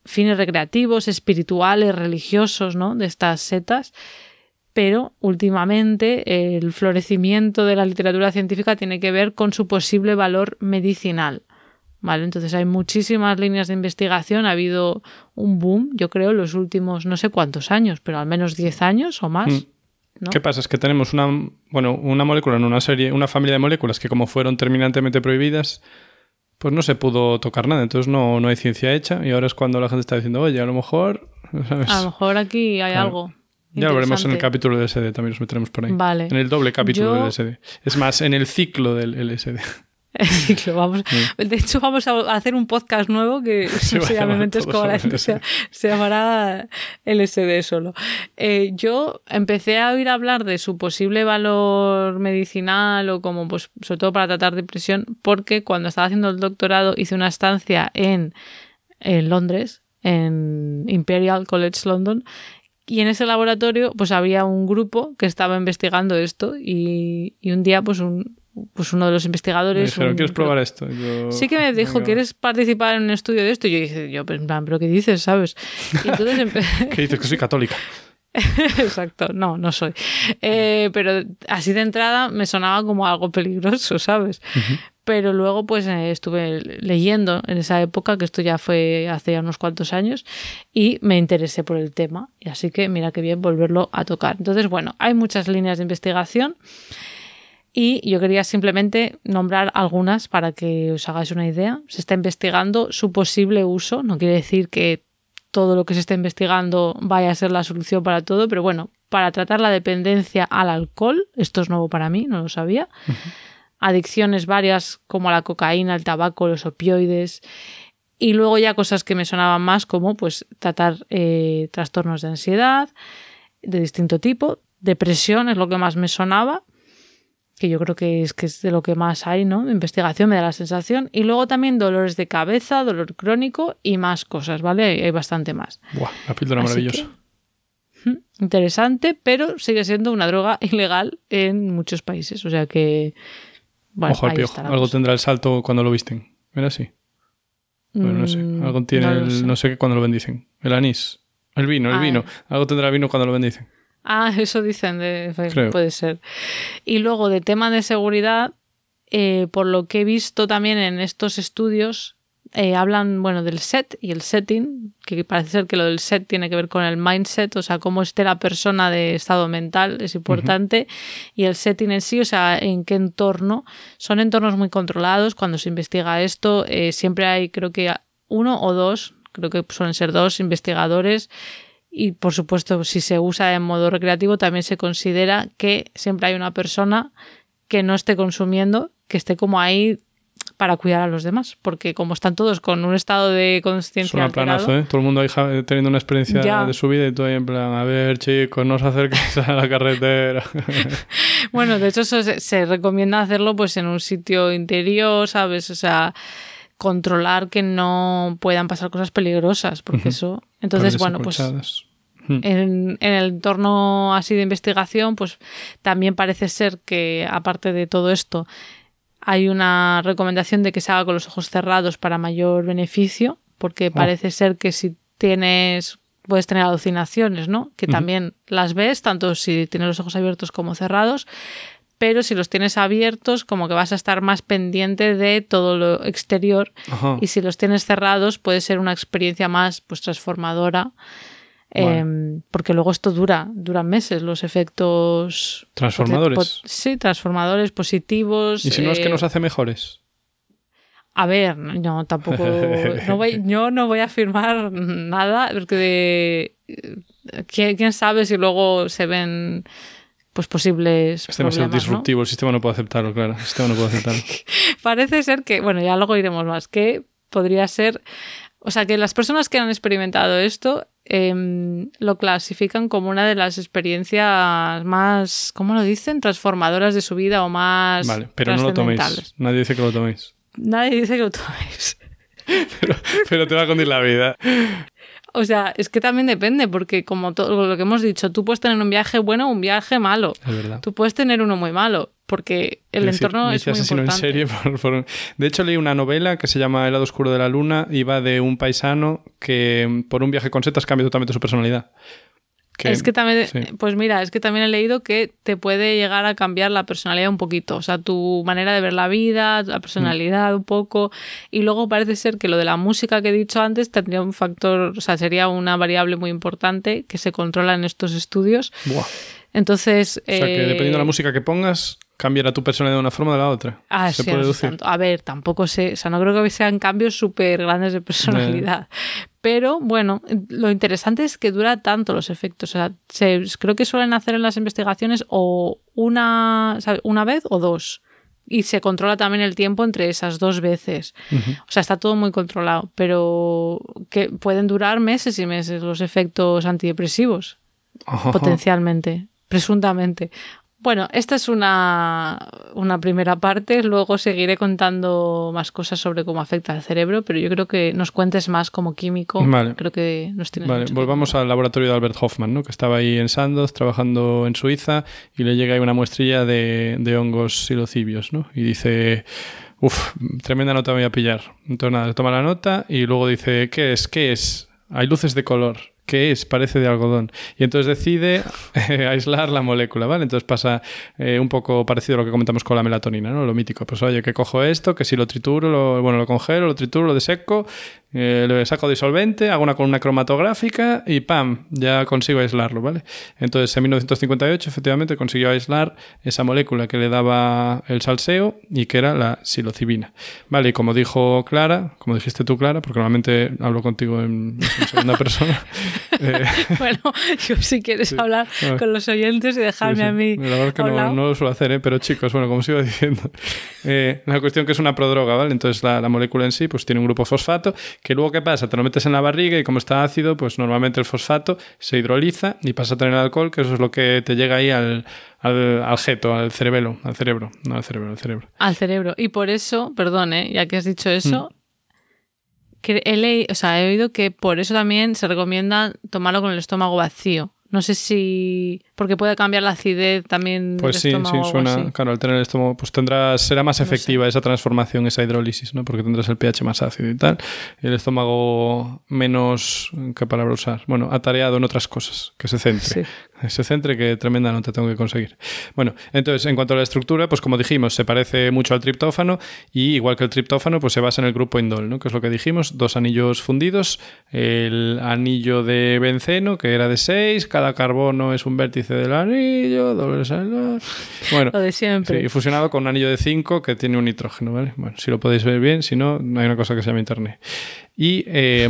fines recreativos, espirituales, religiosos, ¿no? De estas setas. Pero últimamente el florecimiento de la literatura científica tiene que ver con su posible valor medicinal. ¿vale? Entonces hay muchísimas líneas de investigación, ha habido un boom, yo creo, en los últimos no sé cuántos años, pero al menos 10 años o más. Mm. ¿Qué pasa? Es que tenemos una, bueno, una molécula en una serie, una familia de moléculas que como fueron terminantemente prohibidas, pues no se pudo tocar nada, entonces no, no hay ciencia hecha y ahora es cuando la gente está diciendo, oye, a lo mejor... A lo mejor aquí hay algo. Ya lo veremos en el capítulo del LSD, también nos meteremos por ahí. Vale. En el doble capítulo del LSD. Es más, en el ciclo del LSD. Vamos, De hecho, vamos a hacer un podcast nuevo que se, se, llamará LSD solo. Eh, yo empecé a oír hablar de su posible valor medicinal o como, pues, sobre todo para tratar depresión, porque cuando estaba haciendo el doctorado hice una estancia en, en Londres, en Imperial College London, y en ese laboratorio pues había un grupo que estaba investigando esto y, y un día pues un, pues uno de los investigadores. dijeron, ¿quieres probar esto? sí que me dijo, ¿quieres participar en un estudio de esto? Y yo dije, yo, pues, en plan, ¿pero qué dices, sabes? Y entonces ¿Qué dices? Que soy católica. Exacto, no, no soy. Eh, pero así de entrada me sonaba como algo peligroso, ¿sabes? Pero luego pues eh, estuve leyendo en esa época, que esto ya fue hace ya unos cuantos años, y me interesé por el tema. Y así que mira qué bien volverlo a tocar. Entonces, bueno, hay muchas líneas de investigación. Y yo quería simplemente nombrar algunas para que os hagáis una idea. Se está investigando su posible uso. No quiere decir que todo lo que se está investigando vaya a ser la solución para todo, pero bueno, para tratar la dependencia al alcohol, esto es nuevo para mí, no lo sabía. Adicciones varias como la cocaína, el tabaco, los opioides. Y luego ya cosas que me sonaban más como pues tratar eh, trastornos de ansiedad de distinto tipo. Depresión es lo que más me sonaba que yo creo que es, que es de lo que más hay, ¿no? Investigación me da la sensación. Y luego también dolores de cabeza, dolor crónico y más cosas, ¿vale? Hay, bastante más. Buah, la píldora maravillosa. interesante, pero sigue siendo una droga ilegal en muchos países. O sea que. Bueno, Ojo al piojo. Algo tendrá el salto cuando lo visten. ¿Era así? Bueno, no sé. Mm, Algo tiene no el. No sé qué cuando lo bendicen. El anís. El vino, el ah, vino. Algo tendrá el vino cuando lo bendicen. Ah, eso dicen, de, puede ser. Y luego de tema de seguridad, eh, por lo que he visto también en estos estudios, eh, hablan, bueno, del set y el setting, que parece ser que lo del set tiene que ver con el mindset, o sea, cómo esté la persona de estado mental, es importante, y el setting en sí, o sea, en qué entorno. Son entornos muy controlados, cuando se investiga esto, eh, siempre hay, creo que uno o dos, creo que suelen ser dos investigadores y por supuesto si se usa en modo recreativo también se considera que siempre hay una persona que no esté consumiendo, que esté como ahí para cuidar a los demás, porque como están todos con un estado de conciencia Es un planazo, ¿eh? Todo el mundo ahí teniendo una experiencia Ya. de su vida y todo ahí en plan, a ver, chicos, no os acerquéis a la carretera. Bueno, de hecho eso se, se recomienda hacerlo pues en un sitio interior, ¿sabes? O sea, controlar que no puedan pasar cosas peligrosas, porque eso... Entonces, bueno, pues en, en el entorno así de investigación, pues también parece ser que, aparte de todo esto, hay una recomendación de que se haga con los ojos cerrados para mayor beneficio, porque parece ser que si tienes puedes tener alucinaciones, ¿no? Que también las ves, tanto si tienes los ojos abiertos como cerrados, pero si los tienes abiertos, como que vas a estar más pendiente de todo lo exterior, Ajá. y si los tienes cerrados, puede ser una experiencia más pues transformadora. Eh, porque luego esto dura, duran meses, los efectos Transformadores. pot- sí, transformadores positivos. Y si no es que eh, nos hace mejores. A ver, no, tampoco. no voy- yo no voy a afirmar nada, porque de- ¿quién, quién sabe si luego se ven pues posibles Es demasiado disruptivo, el sistema no puede aceptarlo, claro. El sistema no puede aceptarlo. Parece ser que, bueno, ya luego iremos más, que podría ser, o sea, que las personas que han experimentado esto em, lo clasifican como una de las experiencias más, ¿cómo lo dicen? Transformadoras de su vida o más Vale, pero no lo toméis. Nadie dice que lo toméis. Nadie dice que lo toméis. Pero te va a contar la vida. O sea, es que también depende, porque como todo lo que hemos dicho, tú puedes tener un viaje bueno o un viaje malo. Es verdad. Tú puedes tener uno muy malo, porque el Es decir, entorno es muy asesino importante. en serie por- por- De hecho, leí una novela que se llama El lado oscuro de la luna y va de un paisano que por un viaje con setas cambia totalmente su personalidad. Es que también, sí. pues mira, es que también he leído que te puede llegar a cambiar la personalidad un poquito, o sea, tu manera de ver la vida, la personalidad un poco, y luego parece ser que lo de la música que he dicho antes tendría un factor, o sea, sería una variable muy importante que se controla en estos estudios. Buah. Entonces, O sea, que eh, dependiendo de la música que pongas, cambiará tu personalidad de una forma o de la otra. Ah, Se sí, puede no sé deducir. tanto. A ver, tampoco sé, o sea, no creo que sean cambios súper grandes de personalidad. Pero bueno, lo interesante es que dura tanto los efectos. O sea, se- creo que suelen hacer en las investigaciones o una, ¿sabe? una vez o dos. Y se controla también el tiempo entre esas dos veces. O sea, está todo muy controlado. Pero que pueden durar meses y meses los efectos antidepresivos Ajá. potencialmente, presuntamente. Bueno, esta es una, una primera parte, luego seguiré contando más cosas sobre cómo afecta al cerebro, pero yo creo que nos cuentes más como químico. Vale. Creo que nos tienes Vale, mucho volvamos al laboratorio de Albert Hoffman, ¿no? que estaba ahí en Sandoz trabajando en Suiza y le llega ahí una muestrilla de, de hongos silocibios ¿no? y dice, uff, tremenda nota voy a pillar. Entonces nada, toma la nota y luego dice, ¿qué es? ¿Qué es? Hay luces de color. ¿Qué es? Parece de algodón. Y entonces decide eh, aislar la molécula, ¿vale? Entonces pasa eh, un poco parecido a lo que comentamos con la melatonina, ¿no? Lo mítico. Pues oye, que cojo esto, que si lo trituro, lo, bueno, lo congelo, lo trituro, lo deseco, eh, le saco disolvente, hago una columna cromatográfica y ¡pam! Ya consigo aislarlo, ¿vale? Entonces en 1958 efectivamente consiguió aislar esa molécula que le daba el salseo y que era la psilocibina. Vale, y como dijo Clara, como dijiste tú Clara, porque normalmente hablo contigo en, en segunda persona, eh, Bueno, yo si quieres hablar Ah. con los oyentes y dejarme Sí, sí. a mí. La verdad es que no lo suelo hacer, ¿eh? pero chicos, bueno, como os iba diciendo, eh, la cuestión que es una prodroga, ¿vale? Entonces la, la molécula en sí pues tiene un grupo fosfato que luego, ¿qué pasa? Te lo metes en la barriga y como está ácido, pues normalmente el fosfato se hidroliza y pasa a tener alcohol, que eso es lo que te llega ahí al, al, al jeto, al cerebelo, al cerebro, no al cerebro, al cerebro. Al cerebro. Y por eso, perdón, ¿eh? ya que has dicho eso, Mm. que he, leí- o sea, he oído que por eso también se recomienda tomarlo con el estómago vacío. No sé si. Porque puede cambiar la acidez también Pues del sí, sí, suena, claro, al tener el estómago, pues tendrás, será más No sé. efectiva esa transformación, esa hidrólisis, ¿no? Porque tendrás el pH más ácido y tal, y el estómago menos, ¿qué palabra usar? Bueno, atareado en otras cosas, que se centre. Sí. Se centre, que tremenda nota tengo que conseguir. Bueno, entonces, en cuanto a la estructura, pues como dijimos, se parece mucho al triptófano y igual que el triptófano, pues se basa en el grupo indol, ¿no? Que es lo que dijimos, dos anillos fundidos, el anillo de benceno, que era de 6, cada carbono es un vértice del anillo, doble salar. Bueno, Lo de siempre. Sí, y fusionado con un anillo de 5 que tiene un nitrógeno, ¿vale? Bueno, si lo podéis ver bien, si no, no hay una cosa que se llama internet. Y eh,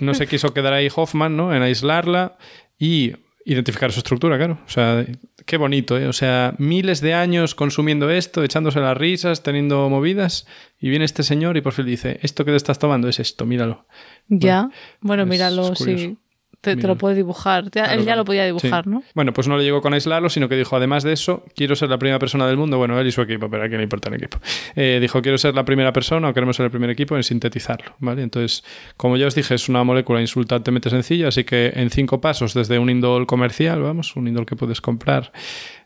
no se quiso quedar ahí Hoffman, ¿no? En aislarla y identificar su estructura, claro. O sea, qué bonito, ¿eh? O sea, miles de años consumiendo esto, echándose las risas, teniendo movidas, y viene este señor y por fin dice, esto que te estás tomando es esto, míralo. Ya, bueno, míralo, sí. Te, lo puede dibujar. él ya lo podía dibujar, ¿no? Bueno, pues no le llegó con aislarlo, sino que dijo, además de eso, quiero ser la primera persona del mundo. Bueno, él y su equipo, pero a quién le importa el equipo. Eh, dijo, quiero ser la primera persona o queremos ser el primer equipo en sintetizarlo, ¿vale? Entonces, como ya os dije, es una molécula insultantemente sencilla, así que en cinco pasos, desde un indol comercial, vamos, un indol que puedes comprar.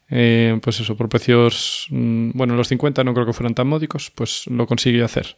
Eh, pues eso, por precios, mm, bueno, los 50 no creo que fueran tan módicos, pues lo consigue hacer.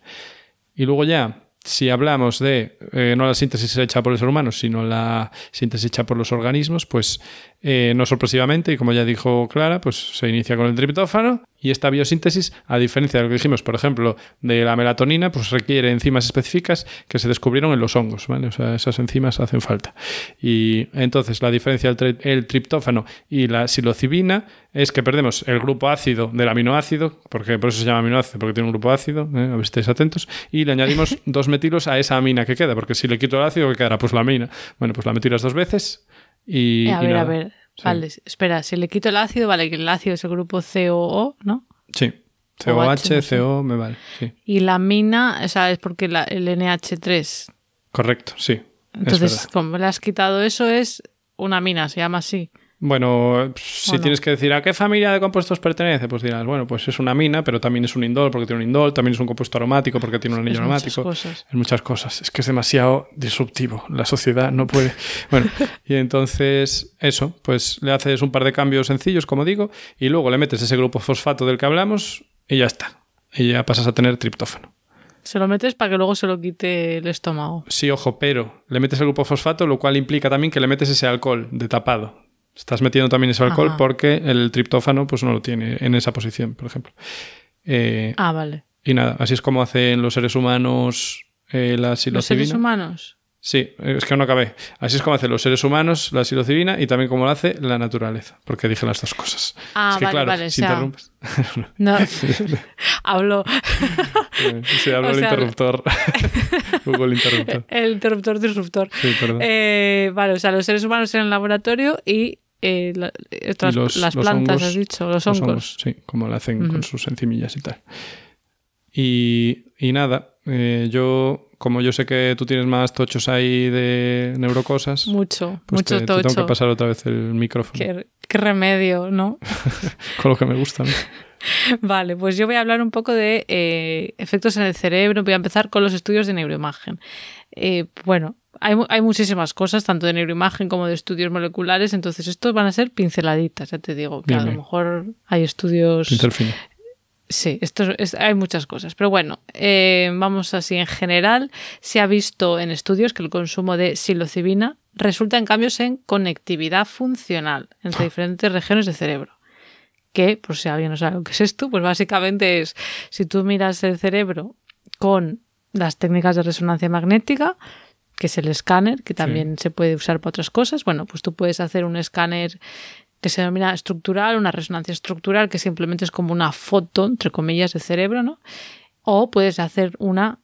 Y luego ya, si hablamos de eh, no la síntesis hecha por el ser humano, sino la síntesis hecha por los organismos, pues eh, no sorpresivamente, y como ya dijo Clara, pues se inicia con el triptófano y esta biosíntesis, a diferencia de lo que dijimos, por ejemplo, de la melatonina, pues requiere enzimas específicas que se descubrieron en los hongos, ¿vale? O sea, esas enzimas hacen falta. Y entonces la diferencia entre el triptófano y la psilocibina es que perdemos el grupo ácido del aminoácido, porque por eso se llama aminoácido, porque tiene un grupo ácido, ¿eh? a ver estéis atentos, y le añadimos dos metilos a esa amina que queda, porque si le quito el ácido, ¿qué quedará? Pues la amina. Bueno, pues la metilas dos veces y, a ver, a ver. Vale, espera, si le quito el ácido, vale, que el ácido es el grupo COO, ¿no? Sí. COH, CO, me vale. Y la mina, o sea, es porque la, el NH3. Correcto, sí. Entonces, como le has quitado eso, es una mina, se llama así. Bueno, si tienes que decir a qué familia de compuestos pertenece, pues dirás, bueno, pues es una mina, pero también es un indol porque tiene un indol, también es un compuesto aromático porque tiene un anillo aromático. Muchas Es muchas cosas. Es que es demasiado disruptivo. La sociedad no puede. Bueno, y entonces eso, pues le haces un par de cambios sencillos, como digo, y luego le metes ese grupo fosfato del que hablamos y ya está. Y ya pasas a tener triptófano. Se lo metes para que luego se lo quite el estómago. Sí, ojo, pero le metes el grupo fosfato, lo cual implica también que le metes ese alcohol de tapado. Estás metiendo también ese alcohol porque el triptófano pues no lo tiene en esa posición, por ejemplo. Eh, ah, vale. Y nada, así es como hacen los seres humanos eh, la psilocibina. ¿Los seres humanos? Sí, es que no acabé. Así es como hacen los seres humanos la psilocibina y también como lo hace la naturaleza, porque dije las dos cosas. Ah, es que, vale, claro, vale. Si interrumpes. no, hablo. sí, hablo el interruptor. Hugo el interruptor. El interruptor disruptor. Sí, perdón. Eh, vale, o sea, los seres humanos en el laboratorio y eh, las plantas, has dicho, los hongos. sí, como lo hacen con sus encimillas y tal. Y, y nada, eh, yo, como yo sé que tú tienes más tochos ahí de neurocosas. Mucho, pues mucho te, tocho. tengo que pasar otra vez el micrófono. Qué, qué remedio, ¿no? con lo que me gusta. Vale, pues yo voy a hablar un poco de eh, efectos en el cerebro. Voy a empezar con los estudios de neuroimagen. Eh, bueno, hay, muchísimas cosas, tanto de neuroimagen como de estudios moleculares, entonces estos van a ser pinceladitas, ya te digo, que a lo mejor hay estudios... Sí, esto hay muchas cosas, pero bueno, eh, vamos así en general, se ha visto en estudios que el consumo de psilocibina resulta en cambios en conectividad funcional entre ah. diferentes regiones del cerebro. Que, por si alguien no sabe lo que es esto, pues básicamente es, si tú miras el cerebro con las técnicas de resonancia magnética, que es el escáner, que también se puede usar para otras cosas. Bueno, pues tú puedes hacer un escáner que se denomina estructural, una resonancia estructural, que simplemente es como una foto, entre comillas, de cerebro, ¿no? O puedes hacer una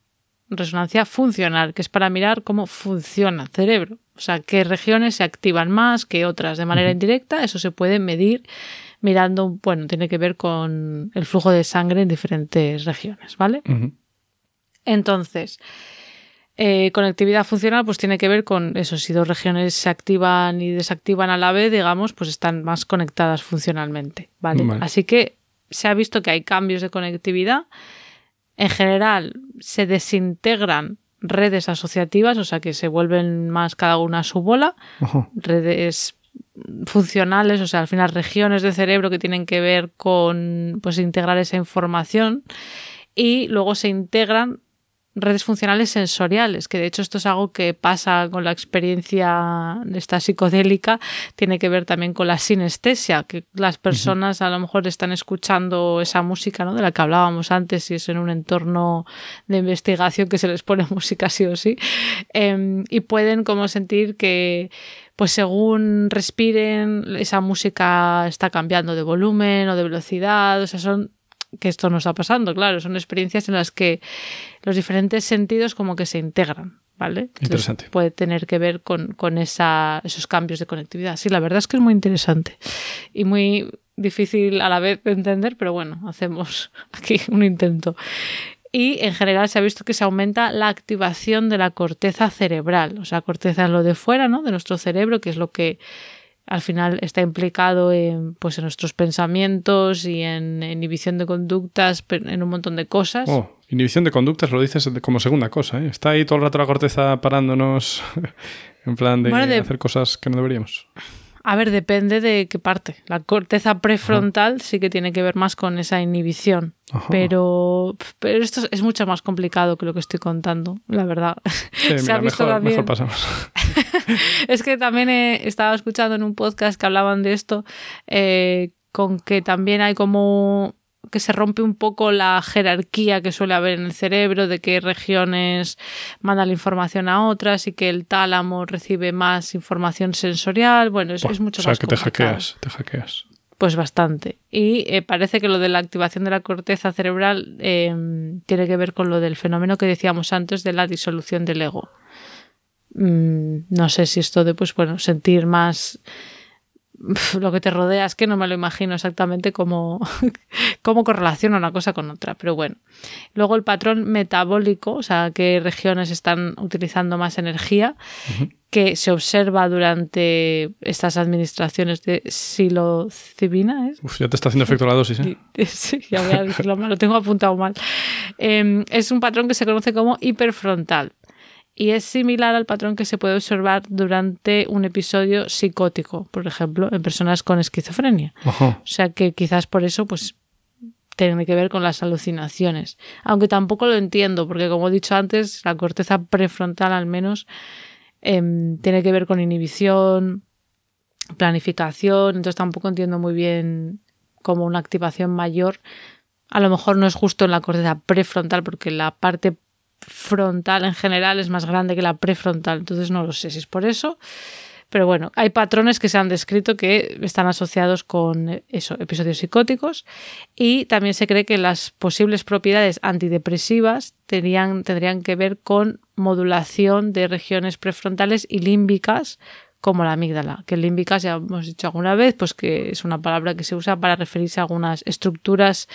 resonancia funcional, que es para mirar cómo funciona el cerebro. O sea, qué regiones se activan más que otras de manera indirecta. Eso se puede medir mirando, bueno, tiene que ver con el flujo de sangre en diferentes regiones, ¿vale? Entonces, eh, conectividad funcional pues tiene que ver con eso, si dos regiones se activan y desactivan a la vez, digamos, pues están más conectadas funcionalmente, ¿vale? Así que se ha visto que hay cambios de conectividad. En general se desintegran redes asociativas, o sea que se vuelven más cada una a su bola, redes funcionales, o sea, al final regiones del cerebro que tienen que ver con pues integrar esa información. Y luego se integran redes funcionales sensoriales, que de hecho esto es algo que pasa con la experiencia de esta psicodélica, tiene que ver también con la sinestesia, que las personas a lo mejor están escuchando esa música ¿no? de la que hablábamos antes, y es en un entorno de investigación que se les pone música sí o sí, em, y pueden como sentir que pues según respiren, esa música está cambiando de volumen o de velocidad, o sea, son que esto no está pasando, claro, son experiencias en las que los diferentes sentidos como que se integran, ¿vale? interesante. Puede tener que ver con, con esa, esos cambios de conectividad. Sí, la verdad es que es muy interesante y muy difícil a la vez de entender, pero bueno, hacemos aquí un intento. Y en general se ha visto que se aumenta la activación de la corteza cerebral. O sea, corteza es lo de fuera, ¿no? De nuestro cerebro, que es lo que al final está implicado en, pues, en nuestros pensamientos y en inhibición de conductas, en un montón de cosas. Oh, inhibición de conductas lo dices como segunda cosa. ¿eh? Está ahí todo el rato la corteza parándonos en plan de, de... hacer cosas que no deberíamos. A ver, depende de qué parte. La corteza prefrontal sí que tiene que ver más con esa inhibición. Pero, pero esto es mucho más complicado que lo que estoy contando, la verdad. Se ha visto mejor, pasamos. es que también he estado escuchando en un podcast que hablaban de esto, eh, con que también hay como que se rompe un poco la jerarquía que suele haber en el cerebro, de qué regiones mandan la información a otras y que el tálamo recibe más información sensorial. Bueno, es, es mucho o sea, que te hackeas, te hackeas. Pues bastante. Y eh, parece que lo de la activación de la corteza cerebral eh, tiene que ver con lo del fenómeno que decíamos antes de la disolución del ego. Mm, no sé si esto de, pues bueno, sentir más lo que te rodea es que no me lo imagino exactamente cómo, cómo correlaciona una cosa con otra, pero bueno. Luego el patrón metabólico, o sea, qué regiones están utilizando más energía, que se observa durante estas administraciones de psilocibina. ¿es? Uf, ya te está haciendo efecto la dosis, ¿eh? Sí, ya voy a decirlo mal, lo tengo apuntado mal. Em, es un patrón que se conoce como hiperfrontal y es similar al patrón que se puede observar durante un episodio psicótico, por ejemplo, en personas con esquizofrenia. O sea que quizás por eso, pues tiene que ver con las alucinaciones. Aunque tampoco lo entiendo, porque como he dicho antes, la corteza prefrontal al menos em, tiene que ver con inhibición, planificación, entonces tampoco entiendo muy bien como una activación mayor. A lo mejor no es justo en la corteza prefrontal, porque la parte frontal en general es más grande que la prefrontal, entonces no lo sé si es por eso. Pero bueno, hay patrones que se han descrito que están asociados con eso, episodios psicóticos y también se cree que las posibles propiedades antidepresivas tendrían, tendrían que ver con modulación de regiones prefrontales y límbicas como la amígdala, que límbicas ya hemos dicho alguna vez, pues que es una palabra que se usa para referirse a algunas estructuras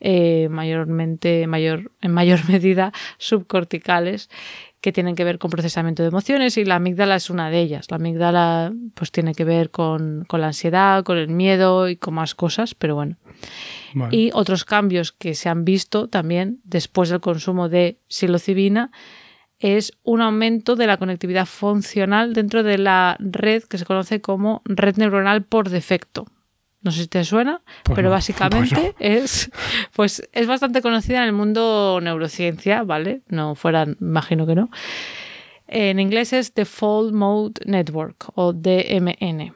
eh, mayormente, mayor, en mayor medida subcorticales que tienen que ver con procesamiento de emociones y la amígdala es una de ellas. La amígdala pues tiene que ver con, con la ansiedad, con el miedo y con más cosas, pero bueno. Y otros cambios que se han visto también después del consumo de psilocibina es un aumento de la conectividad funcional dentro de la red que se conoce como red neuronal por defecto. No sé si te suena, pues pero básicamente es, pues, es bastante conocida en el mundo neurociencia, ¿vale? No fuera, imagino que no. En inglés es Default Mode Network o DMN.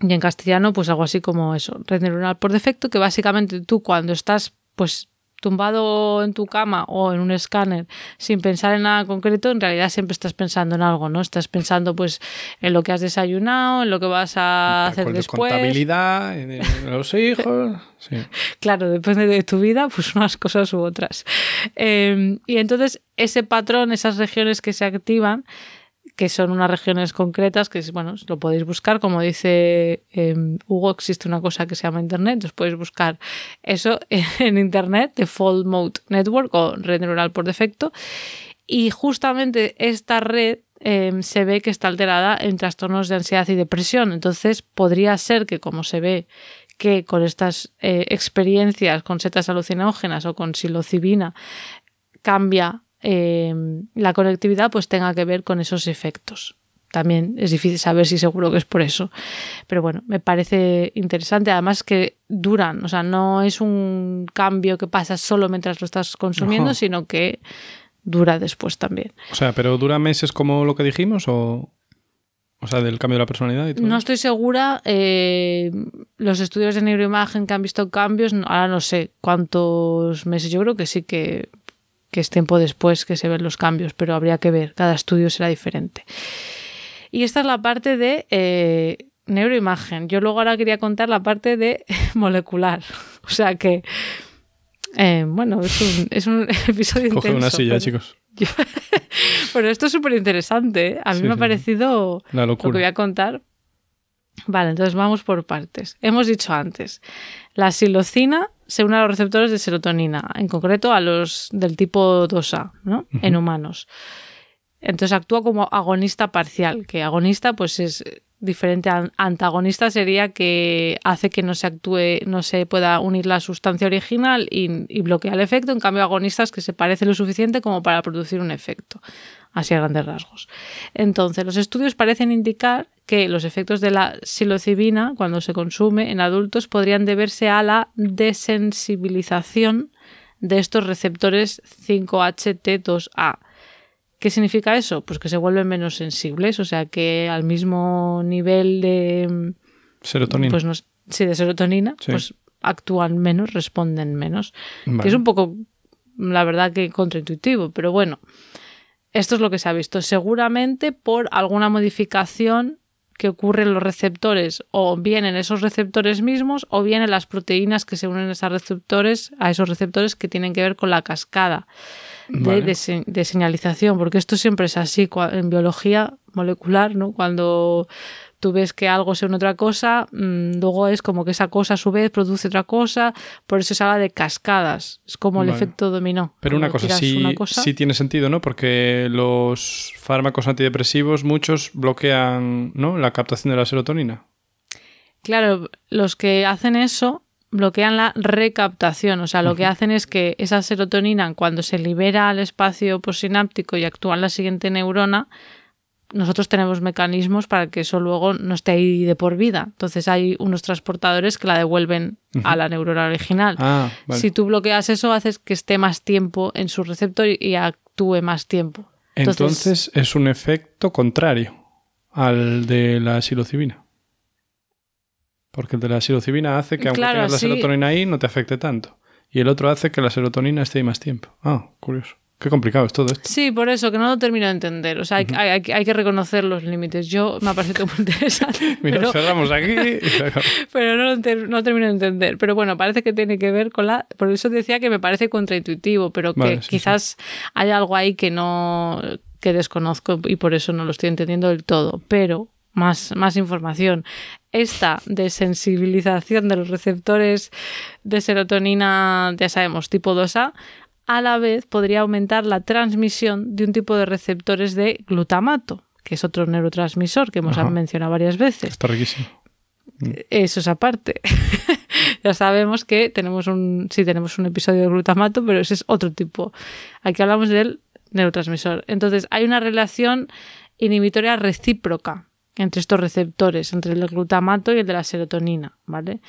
Y en castellano, pues algo así como eso, red neuronal por defecto, que básicamente tú cuando estás pues tumbado en tu cama o en un escáner sin pensar en nada concreto, en realidad siempre estás pensando en algo, ¿no? Estás pensando pues en lo que has desayunado, en lo que vas a hacer después. Contabilidad, en los hijos. Sí. Claro, depende de tu vida, pues unas cosas u otras. Em, y entonces ese patrón, esas regiones que se activan, que son unas regiones concretas que, bueno, lo podéis buscar. Como dice em, Hugo, existe una cosa que se llama Internet, os podéis buscar eso en Internet, Default Mode Network o red neural por defecto. Y justamente esta red em, se ve que está alterada en trastornos de ansiedad y depresión. Entonces, podría ser que, como se ve que con estas eh, experiencias con setas alucinógenas o con psilocibina cambia Em, la conectividad pues tenga que ver con esos efectos. También es difícil saber si seguro que es por eso. Pero bueno, me parece interesante. Además que duran, o sea, no es un cambio que pasa solo mientras lo estás consumiendo, sino que dura después también. O sea, pero dura meses como lo que dijimos o... O sea, del cambio de la personalidad y todo. No estoy segura. Eh, los estudios de neuroimagen que han visto cambios, ahora no sé cuántos meses. Yo creo que sí que que es tiempo después que se ven los cambios, pero habría que ver, cada estudio será diferente. Y esta es la parte de eh, neuroimagen. Yo luego ahora quería contar la parte de molecular. O sea que, eh, bueno, es un, es un episodio Coge una silla, chicos. Pero esto es súper interesante. ¿eh? A mí Sí, me ha parecido lo que voy a contar. Vale, entonces vamos por partes. Hemos dicho antes, la psilocina se une a los receptores de serotonina, en concreto a los del tipo 2A, ¿no? En humanos. Entonces actúa como agonista parcial, que agonista pues es diferente antagonista sería que hace que no se actúe, no se pueda unir la sustancia original y, bloquea el efecto, en cambio agonista es que se parece lo suficiente como para producir un efecto, así a grandes rasgos. Entonces, los estudios parecen indicar que los efectos de la psilocibina cuando se consume en adultos podrían deberse a la desensibilización de estos receptores 5HT2A. ¿Qué significa eso? Pues que se vuelven menos sensibles, o sea que al mismo nivel de, Serotonina. pues no, sí, de serotonina, Sí. pues actúan menos, responden menos. Vale. Que es un poco, la verdad, que contraintuitivo, pero bueno, esto es lo que se ha visto. Seguramente por alguna modificación que ocurre en los receptores, o bien en esos receptores mismos, o bien en las proteínas que se unen a esos receptores, a esos receptores que tienen que ver con la cascada de, Vale. de se- de señalización, porque esto siempre es así en biología molecular, ¿no? Cuando tú ves que algo se une a otra cosa, mm, luego es como que esa cosa a su vez produce otra cosa, por eso se habla de cascadas, es como el Vale. efecto dominó. Pero una cosa, sí, una cosa- sí tiene sentido, ¿no? Porque los fármacos antidepresivos, muchos bloquean ¿no? la captación de la serotonina. Claro, los que hacen eso bloquean la recaptación, o sea, lo que hacen es que esa serotonina, cuando se libera al espacio posináptico y actúa en la siguiente neurona, nosotros tenemos mecanismos para que eso luego no esté ahí de por vida. Entonces hay unos transportadores que la devuelven a la neurona original. Ah, vale. Si tú bloqueas eso, haces que esté más tiempo en su receptor y- actúe más tiempo. Entonces, es un efecto contrario al de la psilocibina. Porque el de la psilocibina hace que aunque Claro, tengas la serotonina ahí, no te afecte tanto. Y el otro hace que la serotonina esté ahí más tiempo. Ah, curioso. Qué complicado es todo esto. Sí, por eso, que no lo termino de entender. O sea, hay, hay- hay que reconocer los límites. Yo me ha parecido muy interesante, Mira, pero, cerramos aquí y pero no, lo ter- no termino de entender. Pero bueno, parece que tiene que ver con la... Por eso decía que me parece contraintuitivo, pero que Vale, sí, quizás hay algo ahí que no... que desconozco y por eso no lo estoy entendiendo del todo. Pero más, más información. Esta desensibilización de los receptores de serotonina, ya sabemos, tipo 2A, a la vez podría aumentar la transmisión de un tipo de receptores de glutamato, que es otro neurotransmisor que hemos Ajá. mencionado varias veces. Está riquísimo. Eso es aparte. ya sabemos que tenemos un, sí tenemos un episodio de glutamato, pero ese es otro tipo. Aquí hablamos del neurotransmisor. Entonces, hay una relación inhibitoria recíproca entre estos receptores, entre el glutamato y el de la serotonina, ¿vale?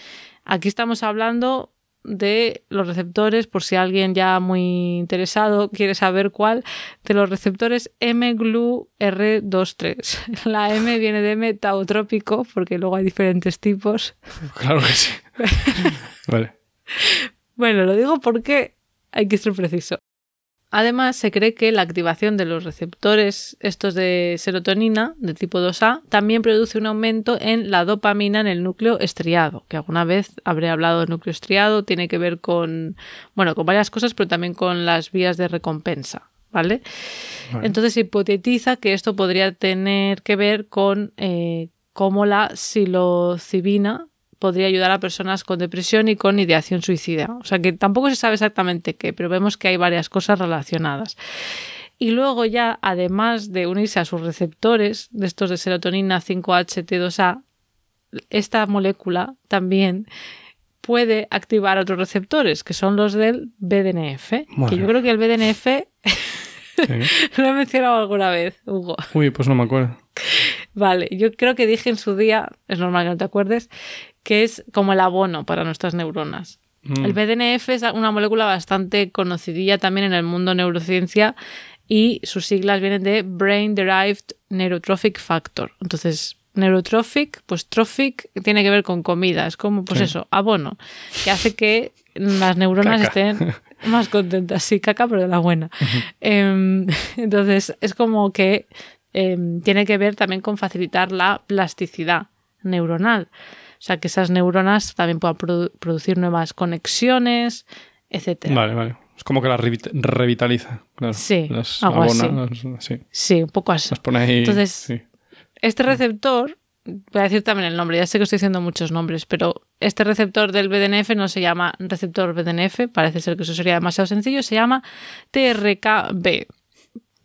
Aquí estamos hablando de los receptores, por si alguien ya muy interesado quiere saber cuál, de los receptores M-GLU-R23. La M viene de metautópico, porque luego hay diferentes tipos. Claro que sí. vale. Bueno, lo digo porque hay que ser preciso. Además, se cree que la activación de los receptores estos de serotonina de tipo 2A también produce un aumento en la dopamina en el núcleo estriado, que alguna vez habré hablado de núcleo estriado, tiene que ver con, bueno, con varias cosas, pero también con las vías de recompensa, ¿vale? Vale. Entonces se hipotetiza que esto podría tener que ver con eh, cómo la psilocibina podría ayudar a personas con depresión y con ideación suicida. O sea que tampoco se sabe exactamente qué, pero vemos que hay varias cosas relacionadas. Y luego ya, además de unirse a sus receptores de estos de serotonina 5HT2A, esta molécula también puede activar otros receptores, que son los del BDNF. Que yo creo que el BDNF Sí. lo he mencionado alguna vez, Hugo. Uy, pues no me acuerdo. Vale, yo creo que dije en su día, es normal que no te acuerdes, que es como el abono para nuestras neuronas. Mm. El BDNF es una molécula bastante conocidilla también en el mundo neurociencia y sus siglas vienen de Brain Derived Neurotrophic Factor. Entonces, neurotrophic, pues trophic tiene que ver con comida, es como, pues Sí. eso, abono, que hace que las neuronas Caca. estén más contentas. Sí, caca, pero de la buena. Em, entonces, es como que em, tiene que ver también con facilitar la plasticidad neuronal. O sea, que esas neuronas también puedan produ- producir nuevas conexiones, etcétera. Vale, vale. Es como que las revit- revitaliza. Claro. Sí, Las algo así. abona, las- sí. Sí, un poco así. Las pone ahí. Entonces, sí. Este receptor, voy a decir también el nombre, ya sé que estoy diciendo muchos nombres, pero este receptor del BDNF no se llama receptor BDNF, parece ser que eso sería demasiado sencillo, se llama TRKB,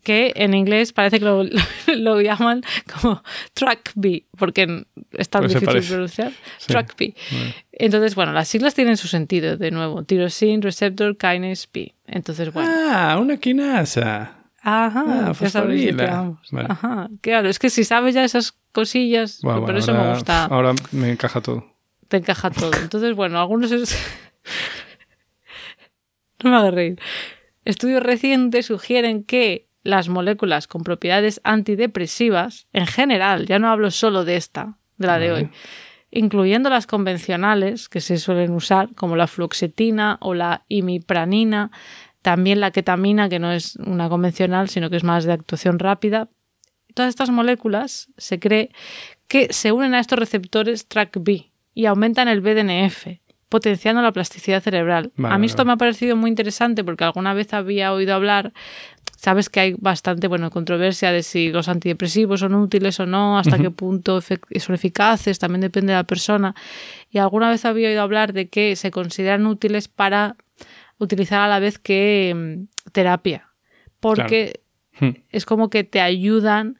que en inglés parece que lo, lo llaman como track B, porque es tan Pues difícil pronunciar. Sí. Track B. Vale. Entonces, bueno, las siglas tienen su sentido, de nuevo. Tyrosine Receptor Kinase B. Entonces, bueno. Ah, una quinasa. Ajá, Ah, fosforila. Vale. Ajá, claro, es que si sabes ya esas cosillas, Bueno, por bueno, eso ahora, me gusta, Ahora me encaja todo. te encaja todo. Entonces, bueno, algunos es... no me hagas reír. Estudios recientes sugieren que las moléculas con propiedades antidepresivas, en general, ya no hablo solo de esta, de la de hoy, incluyendo las convencionales que se suelen usar, como la fluoxetina o la imipranina, también la ketamina, que no es una convencional, sino que es más de actuación rápida. Todas estas moléculas se cree que se unen a estos receptores TRAC-B y aumentan el BDNF, potenciando la plasticidad cerebral. Vale, a mí esto vale. me ha parecido muy interesante porque alguna vez había oído hablar, sabes que hay bastante bueno, controversia de si los antidepresivos son útiles o no, hasta qué punto son eficaces, también depende de la persona. Y alguna vez había oído hablar de que se consideran útiles para utilizar a la vez que mm, terapia, porque Hmm. es como que te ayudan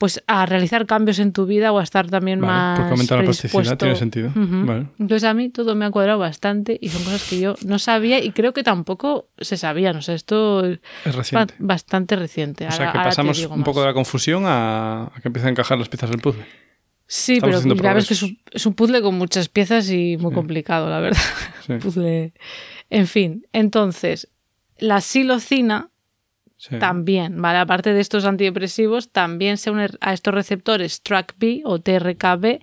pues a realizar cambios en tu vida o a estar también Vale, más porque aumenta la plasticidad, tiene sentido. Vale. Entonces a mí todo me ha cuadrado bastante y son cosas que yo no sabía y creo que tampoco se sabían. O sea, esto es reciente. bastante reciente. O sea Ahora- que pasamos un poco de la confusión a, a que empiecen a encajar las piezas del puzzle. Sí, estamos pero ya ves que es un, es un puzzle con muchas piezas y muy Sí. complicado, la verdad. Sí, puzzle. En fin, entonces, la silocina sí. También, ¿vale? Aparte de estos antidepresivos, también se une a estos receptores TRKB o TRKB,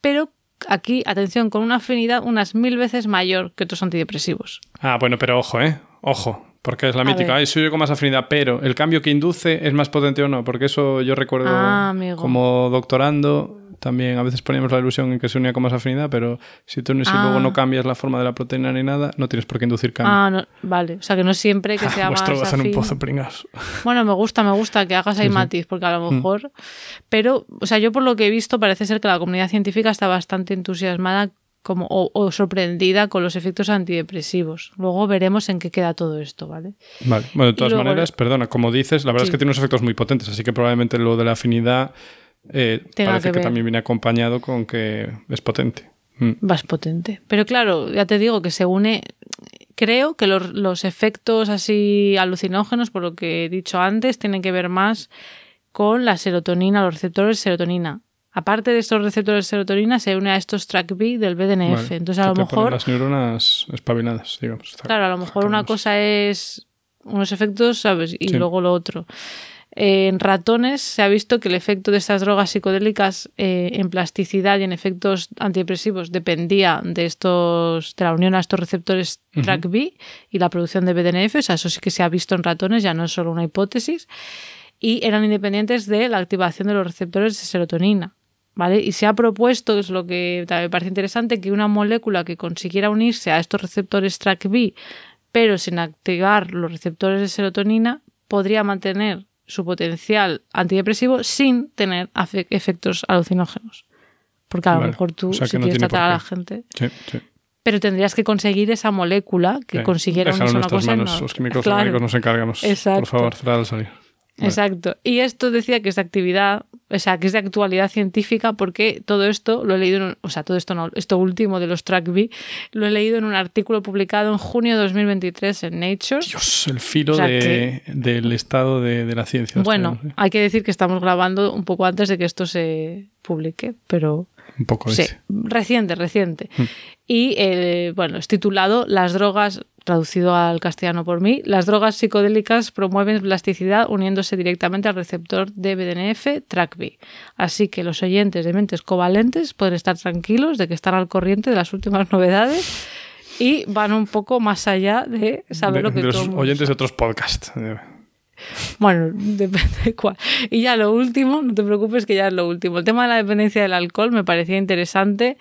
pero aquí, atención, con una afinidad unas mil veces mayor que otros antidepresivos. Ah, bueno, pero ojo, ¿eh? Ojo. Porque es la mítica, ay, soy yo con más afinidad, pero el cambio que induce es más potente o no, porque eso yo recuerdo Ah, como doctorando, también a veces poníamos la ilusión en que se unía con más afinidad, pero si tú si Ah. luego no cambias la forma de la proteína ni nada, no tienes por qué inducir cambio. Ah, no, vale. O sea, que no siempre que sea más Vuestro en un afín. pozo. Bueno, me gusta, me gusta que hagas ahí Sí, sí. matiz, porque a lo Mm. mejor... Pero, o sea, yo por lo que he visto parece ser que la comunidad científica está bastante entusiasmada como, o, o sorprendida con los efectos antidepresivos. Luego veremos en qué queda todo esto, ¿vale? Vale, bueno, de todas luego- maneras, perdona, como dices, la verdad Sí. es que tiene unos efectos muy potentes, así que probablemente lo de la afinidad eh, parece que que, también viene acompañado con que es potente. Mm. más potente. Pero claro, ya te digo que se une. Creo que los, los efectos así alucinógenos, por lo que he dicho antes, tienen que ver más con la serotonina, los receptores de serotonina. Aparte de estos receptores de serotonina, se une a estos TRAC-B del BDNF. Vale, Entonces, a lo mejor, las neuronas espabiladas, digamos. Claro, a lo mejor una cosa es unos efectos, ¿sabes? Y Sí. luego lo otro. En ratones se ha visto que el efecto de estas drogas psicodélicas eh, en plasticidad y en efectos antidepresivos dependía de estos de la unión a estos receptores Ujú. TRAC-B y la producción de BDNF. O sea, eso sí que se ha visto en ratones, ya no es solo una hipótesis. Y eran independientes de la activación de los receptores de serotonina. ¿Vale? Y se ha propuesto, que es lo que también me parece interesante, que una molécula que consiguiera unirse a estos receptores TRAC-B, pero sin activar los receptores de serotonina, podría mantener su potencial antidepresivo sin tener efectos alucinógenos. Porque a lo Vale. mejor tú, O sea si no quieres tratar a la gente, Sí, sí. pero tendrías que conseguir esa molécula que Sí. consiguiera Déjalo en nuestras manos, no- los químicos Claro. orgánicos nos encargamos. Exacto. Por favor, cerrad al salir. Vale. Exacto. Y esto decía que es de actividad, o sea, que es de actualidad científica porque todo esto lo he leído, en un- o sea, todo esto no, esto último de los TRAC-B, lo he leído en un artículo publicado en junio de 2023 en Nature. Dios, el filo O sea de- del estado de, de la ciencia. Bueno, hay que decir que estamos grabando un poco antes de que esto se publique, pero Un poco sí, reciente, reciente. Mm. Y eh, bueno, es titulado Las drogas, traducido al castellano por mí, las drogas psicodélicas promueven plasticidad uniéndose directamente al receptor de BDNF TRAC-B. Así que los oyentes de mentes covalentes pueden estar tranquilos de que están al corriente de las últimas novedades y van un poco más allá de saber De, lo que de los oyentes de otros podcasts. Bueno, depende de cuál. Y ya lo último, no te preocupes que ya es lo último. El tema de la dependencia del alcohol me parecía interesante.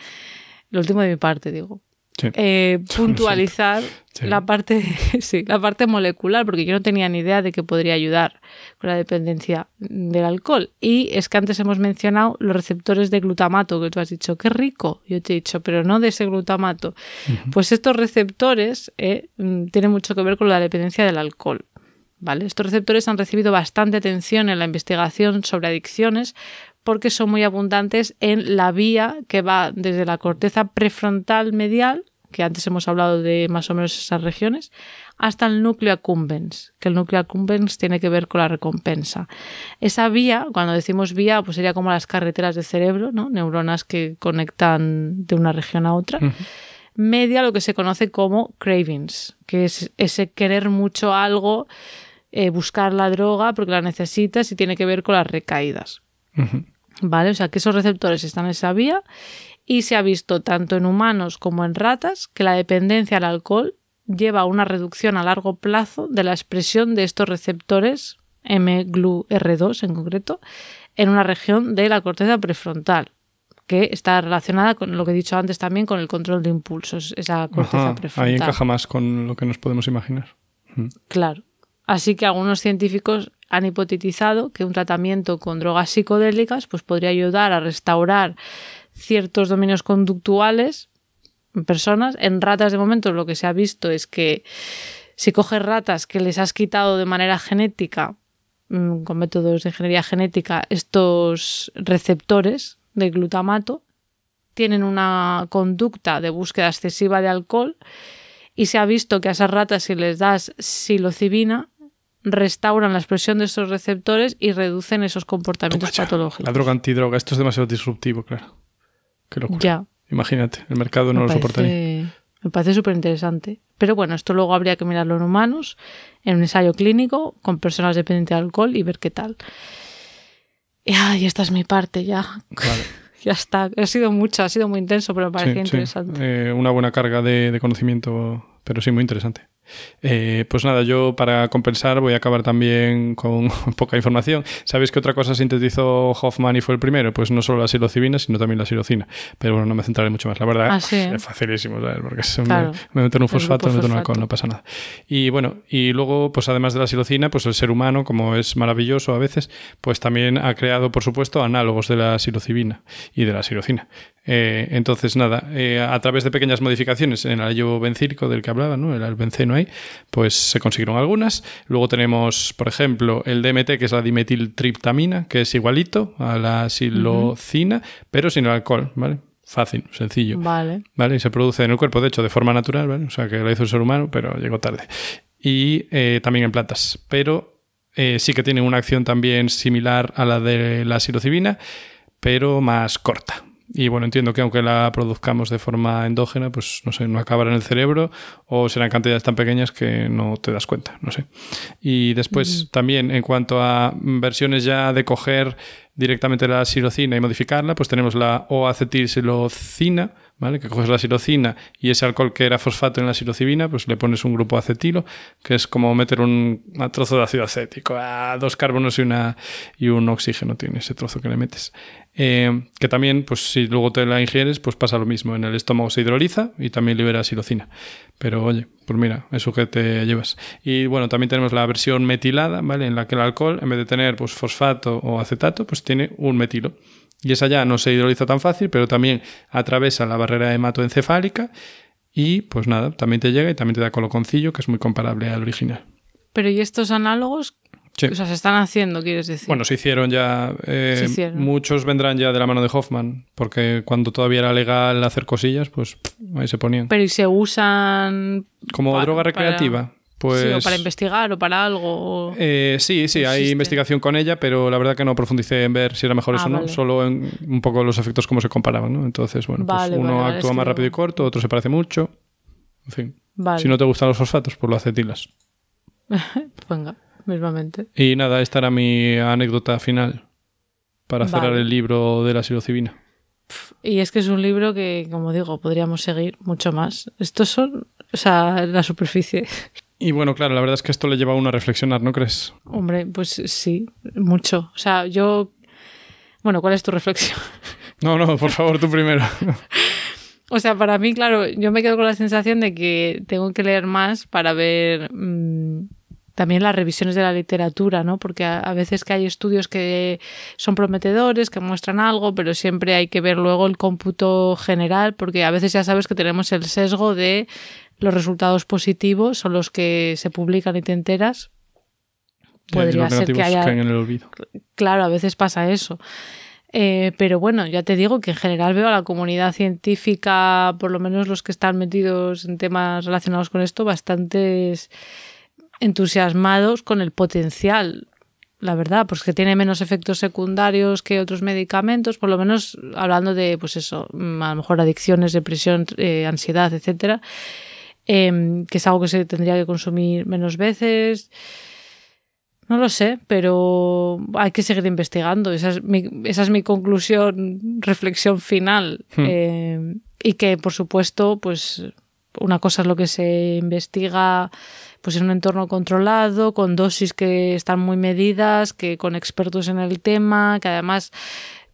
Lo último de mi parte, digo. Sí. eh, puntualizar Sí. la parte, sí, la parte molecular, porque yo no tenía ni idea de que podría ayudar con la dependencia del alcohol. Y es que antes hemos mencionado los receptores de glutamato, que tú has dicho, qué rico. Yo te he dicho, pero no de ese glutamato. Pues estos receptores eh, mm, tienen mucho que ver con la dependencia del alcohol. ¿Vale? Estos receptores han recibido bastante atención en la investigación sobre adicciones porque son muy abundantes en la vía que va desde la corteza prefrontal medial, que antes hemos hablado de más o menos esas regiones, hasta el núcleo accumbens, que el núcleo accumbens tiene que ver con la recompensa. Esa vía, cuando decimos vía, pues sería como las carreteras del cerebro, ¿no? Neuronas que conectan de una región a otra. Media lo que se conoce como cravings, que es ese querer mucho algo, eh, buscar la droga porque la necesitas y tiene que ver con las recaídas. ¿Vale? O sea, que esos receptores están en esa vía y se ha visto tanto en humanos como en ratas que la dependencia al alcohol lleva a una reducción a largo plazo de la expresión de estos receptores mGlu-R2 en concreto en una región de la corteza prefrontal que está relacionada con lo que he dicho antes también con el control de impulsos, esa corteza Ajá, prefrontal. Ahí encaja más con lo que nos podemos imaginar. Claro. Así que algunos científicos han hipotetizado que un tratamiento con drogas psicodélicas pues, podría ayudar a restaurar ciertos dominios conductuales en personas. En ratas, de momento, lo que se ha visto es que si coges ratas que les has quitado de manera genética, mm, con métodos de ingeniería genética, estos receptores de glutamato, tienen una conducta de búsqueda excesiva de alcohol y se ha visto que a esas ratas si les das psilocibina restauran la expresión de esos receptores y reducen esos comportamientos patológicos. La droga antidroga, esto es demasiado disruptivo, claro. Qué locura. Ya. Imagínate, el mercado no me lo parece, me parece súper interesante. Pero bueno, esto luego habría que mirarlo en humanos, en un ensayo clínico, con personas dependientes de alcohol y ver qué tal. Y ay, esta es mi parte ya. Vale. Ya está. Ha sido mucho, ha sido muy intenso, pero me parecía Sí, sí. interesante. Eh, una buena carga de, de conocimiento, pero sí, muy interesante. Eh, pues nada, yo para compensar voy a acabar también con poca información. ¿Sabéis qué otra cosa sintetizó Hoffman y fue el primero? Pues no solo la psilocibina, sino también la psilocina. Pero bueno, no me centraré mucho más. La verdad, Ah, sí. es facilísimo, ¿sabes? Porque me- me, meten un fosfato, me meten un alcohol, no pasa nada. Y bueno, y luego, pues además de la psilocina, pues el ser humano, como es maravilloso a veces, pues también ha creado, por supuesto, análogos de la psilocibina y de la psilocina. Eh, entonces, nada, eh, a través de pequeñas modificaciones en el ácido bencílico del que hablaba, ¿no? el albenceno ahí, pues se consiguieron algunas. Luego tenemos, por ejemplo, el DMT, que es la dimetiltriptamina, que es igualito a la silocina, pero sin el alcohol, ¿vale? Fácil, sencillo. Vale. ¿vale? Y se produce en el cuerpo, de hecho, de forma natural, ¿vale? O sea, que lo hizo el ser humano, pero llegó tarde. Y eh, también en plantas. Pero sí que tiene una acción también similar a la de la psilocibina, pero más corta. Y bueno, entiendo que aunque la produzcamos de forma endógena, pues no sé, no acabará en el cerebro o serán cantidades tan pequeñas que no te das cuenta, no sé. Y después también en cuanto a versiones ya de coger directamente la silocina y modificarla, pues tenemos la O-acetilsilocina, ¿vale? Que coges la silocina y ese alcohol que era fosfato en la silocibina, pues le pones un grupo acetilo, que es como meter un, trozo de ácido acético, dos carbonos y, una, y un oxígeno tiene ese trozo que le metes. Eh, que también, pues si luego te la ingieres, pues pasa lo mismo. En el estómago se hidroliza y también libera silocina. Pero oye, pues mira, eso que te llevas. Y bueno, también tenemos la versión metilada, ¿vale? En la que el alcohol, en vez de tener pues fosfato o acetato, pues tiene un metilo. Y esa ya no se hidroliza tan fácil, pero también atraviesa la barrera hematoencefálica y pues nada, también te llega y también te da coloconcillo, que es muy comparable al original. Pero ¿y estos análogos? Sí. O sea, se están haciendo, quieres decir. Bueno, se hicieron ya. eh, Se hicieron. Muchos vendrán ya de la mano de Hoffman, porque cuando todavía era legal hacer cosillas, pues ahí se ponían. Pero ¿y se usan Como droga para- recreativa, pues. sí, o para investigar o para algo? o- eh, sí, sí, hay Existe. investigación con ella, pero la verdad que no profundicé en ver si era mejor Ah, eso o no, vale. solo en un poco los efectos cómo se comparaban, ¿no? Entonces, bueno, pues uno vale, actúa más que rápido y corto, otro se parece mucho. En fin. Si no te gustan los fosfatos, pues lo acetilas. venga, mismamente. Y nada, esta era mi anécdota final para cerrar Vale. el libro de la psilocibina. Y es que es un libro que, como digo, podríamos seguir mucho más. Estos son, o sea, la superficie. Y bueno, claro, la verdad es que esto le lleva a uno a reflexionar, ¿no crees? Hombre, pues sí, mucho. O sea, yo... Bueno, ¿cuál es tu reflexión? No, no, por favor, tú primero. O sea, para mí, claro, yo me quedo con la sensación de que tengo que leer más para ver mm, también las revisiones de la literatura, ¿no? Porque a, veces que hay estudios que son prometedores, que muestran algo, pero siempre hay que ver luego el cómputo general, porque a veces ya sabes que tenemos el sesgo de los resultados positivos son los que se publican y te enteras. Podría ser que haya. en el olvido. Claro, a veces pasa eso. Eh, pero bueno, ya te digo que en general veo a la comunidad científica, por lo menos los que están metidos en temas relacionados con esto, bastantes entusiasmados con el potencial, la verdad, pues que tiene menos efectos secundarios que otros medicamentos, por lo menos hablando de, pues eso, mm, a lo mejor adicciones, depresión, eh, ansiedad, etcétera, em, que es algo que se tendría que consumir menos veces. No lo sé, pero hay que seguir investigando. Esa es mi, esa es mi conclusión, reflexión final. Hmm. Em, y que, por supuesto, pues una cosa es lo que se investiga pues en un entorno controlado, con dosis que están muy medidas, que con expertos en el tema, que además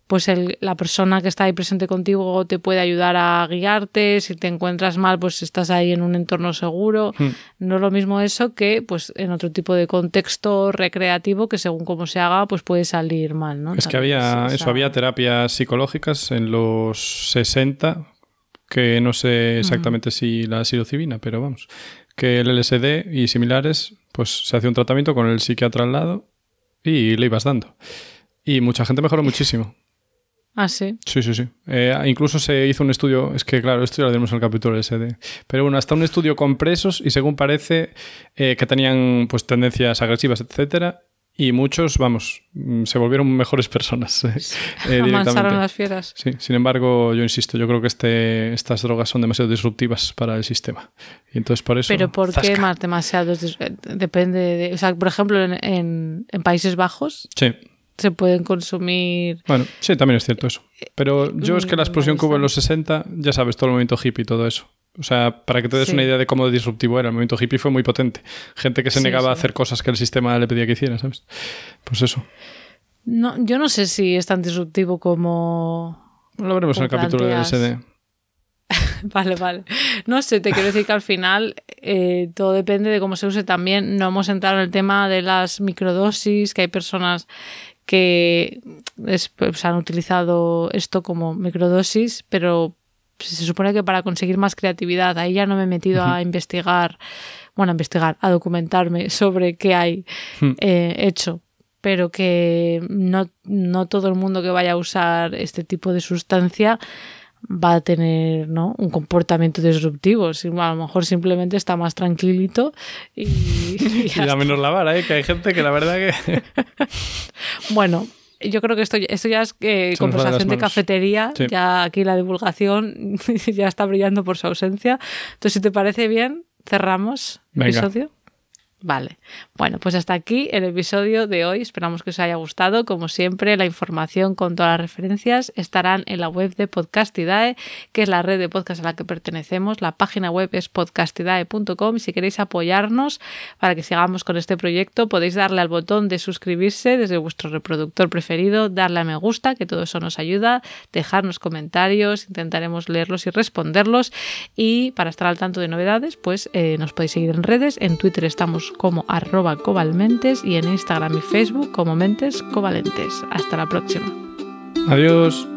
pues el, la persona que está ahí presente contigo te puede ayudar a guiarte, si te encuentras mal, pues estás ahí en un entorno seguro. Hmm. No es lo mismo eso que pues en otro tipo de contexto recreativo que según cómo se haga, pues puede salir mal, ¿no? Es que había eso, había terapias psicológicas en los 60 que no sé exactamente si la psilocibina, pero vamos, que el LSD y similares, pues se hacía un tratamiento con el psiquiatra al lado y le ibas dando. Y mucha gente mejoró muchísimo. Ah, sí. Sí, sí, sí. Eh, incluso se hizo un estudio, es que claro, esto ya lo tenemos en el capítulo LSD. Pero bueno, hasta un estudio con presos y según parece eh, que tenían pues tendencias agresivas, etcétera, y muchos, vamos, mm, se volvieron mejores personas. Eh, las fieras. Sí, sin embargo, yo insisto, yo creo que este, estas drogas son demasiado disruptivas para el sistema. Y entonces por eso... Pero ¿por qué más demasiado? Depende de... O sea, por ejemplo, en, en, Países Bajos... Sí se pueden consumir. Bueno, sí, también es cierto eso. Pero yo es que la explosión que hubo en los 60, ya sabes, todo el movimiento hippie y todo eso. O sea, para que te des una idea de cómo disruptivo era, el movimiento hippie fue muy potente. Gente que se negaba a hacer cosas que el sistema le pedía que hiciera, ¿sabes? Pues eso. No, yo no sé si es tan disruptivo como. Lo veremos en el capítulo del SD. vale, vale. No sé, te quiero decir que al final eh, todo depende de cómo se use también. No hemos entrado en el tema de las microdosis, que hay personas que pues, han utilizado esto como microdosis, pero se supone que para conseguir más creatividad, ahí ya no me he metido a investigar, bueno, a investigar, a documentarme sobre qué hay hmm. eh, hecho, pero que no, no todo el mundo que vaya a usar este tipo de sustancia va a tener ¿no? un comportamiento disruptivo. A lo mejor simplemente está más tranquilito y. Y, y menos la vara, ¿eh? que hay gente que la verdad que. bueno, yo creo que esto, esto ya es eh, conversación de, cafetería. Ya aquí la divulgación ya está brillando por su ausencia. Entonces, si te parece bien, cerramos el episodio. Vale. Bueno, pues hasta aquí el episodio de hoy. Esperamos que os haya gustado. Como siempre, la información con todas las referencias estarán en la web de Podcastidae, que es la red de podcast a la que pertenecemos. La página web es podcastidae.com. Si queréis apoyarnos para que sigamos con este proyecto, podéis darle al botón de suscribirse desde vuestro reproductor preferido, darle a me gusta, que todo eso nos ayuda, dejarnos comentarios, intentaremos leerlos y responderlos. Y para estar al tanto de novedades, pues eh, nos podéis seguir en redes. En Twitter como arroba cobalmentes y en Instagram y Facebook como mentes covalentes. Hasta la próxima. Adiós.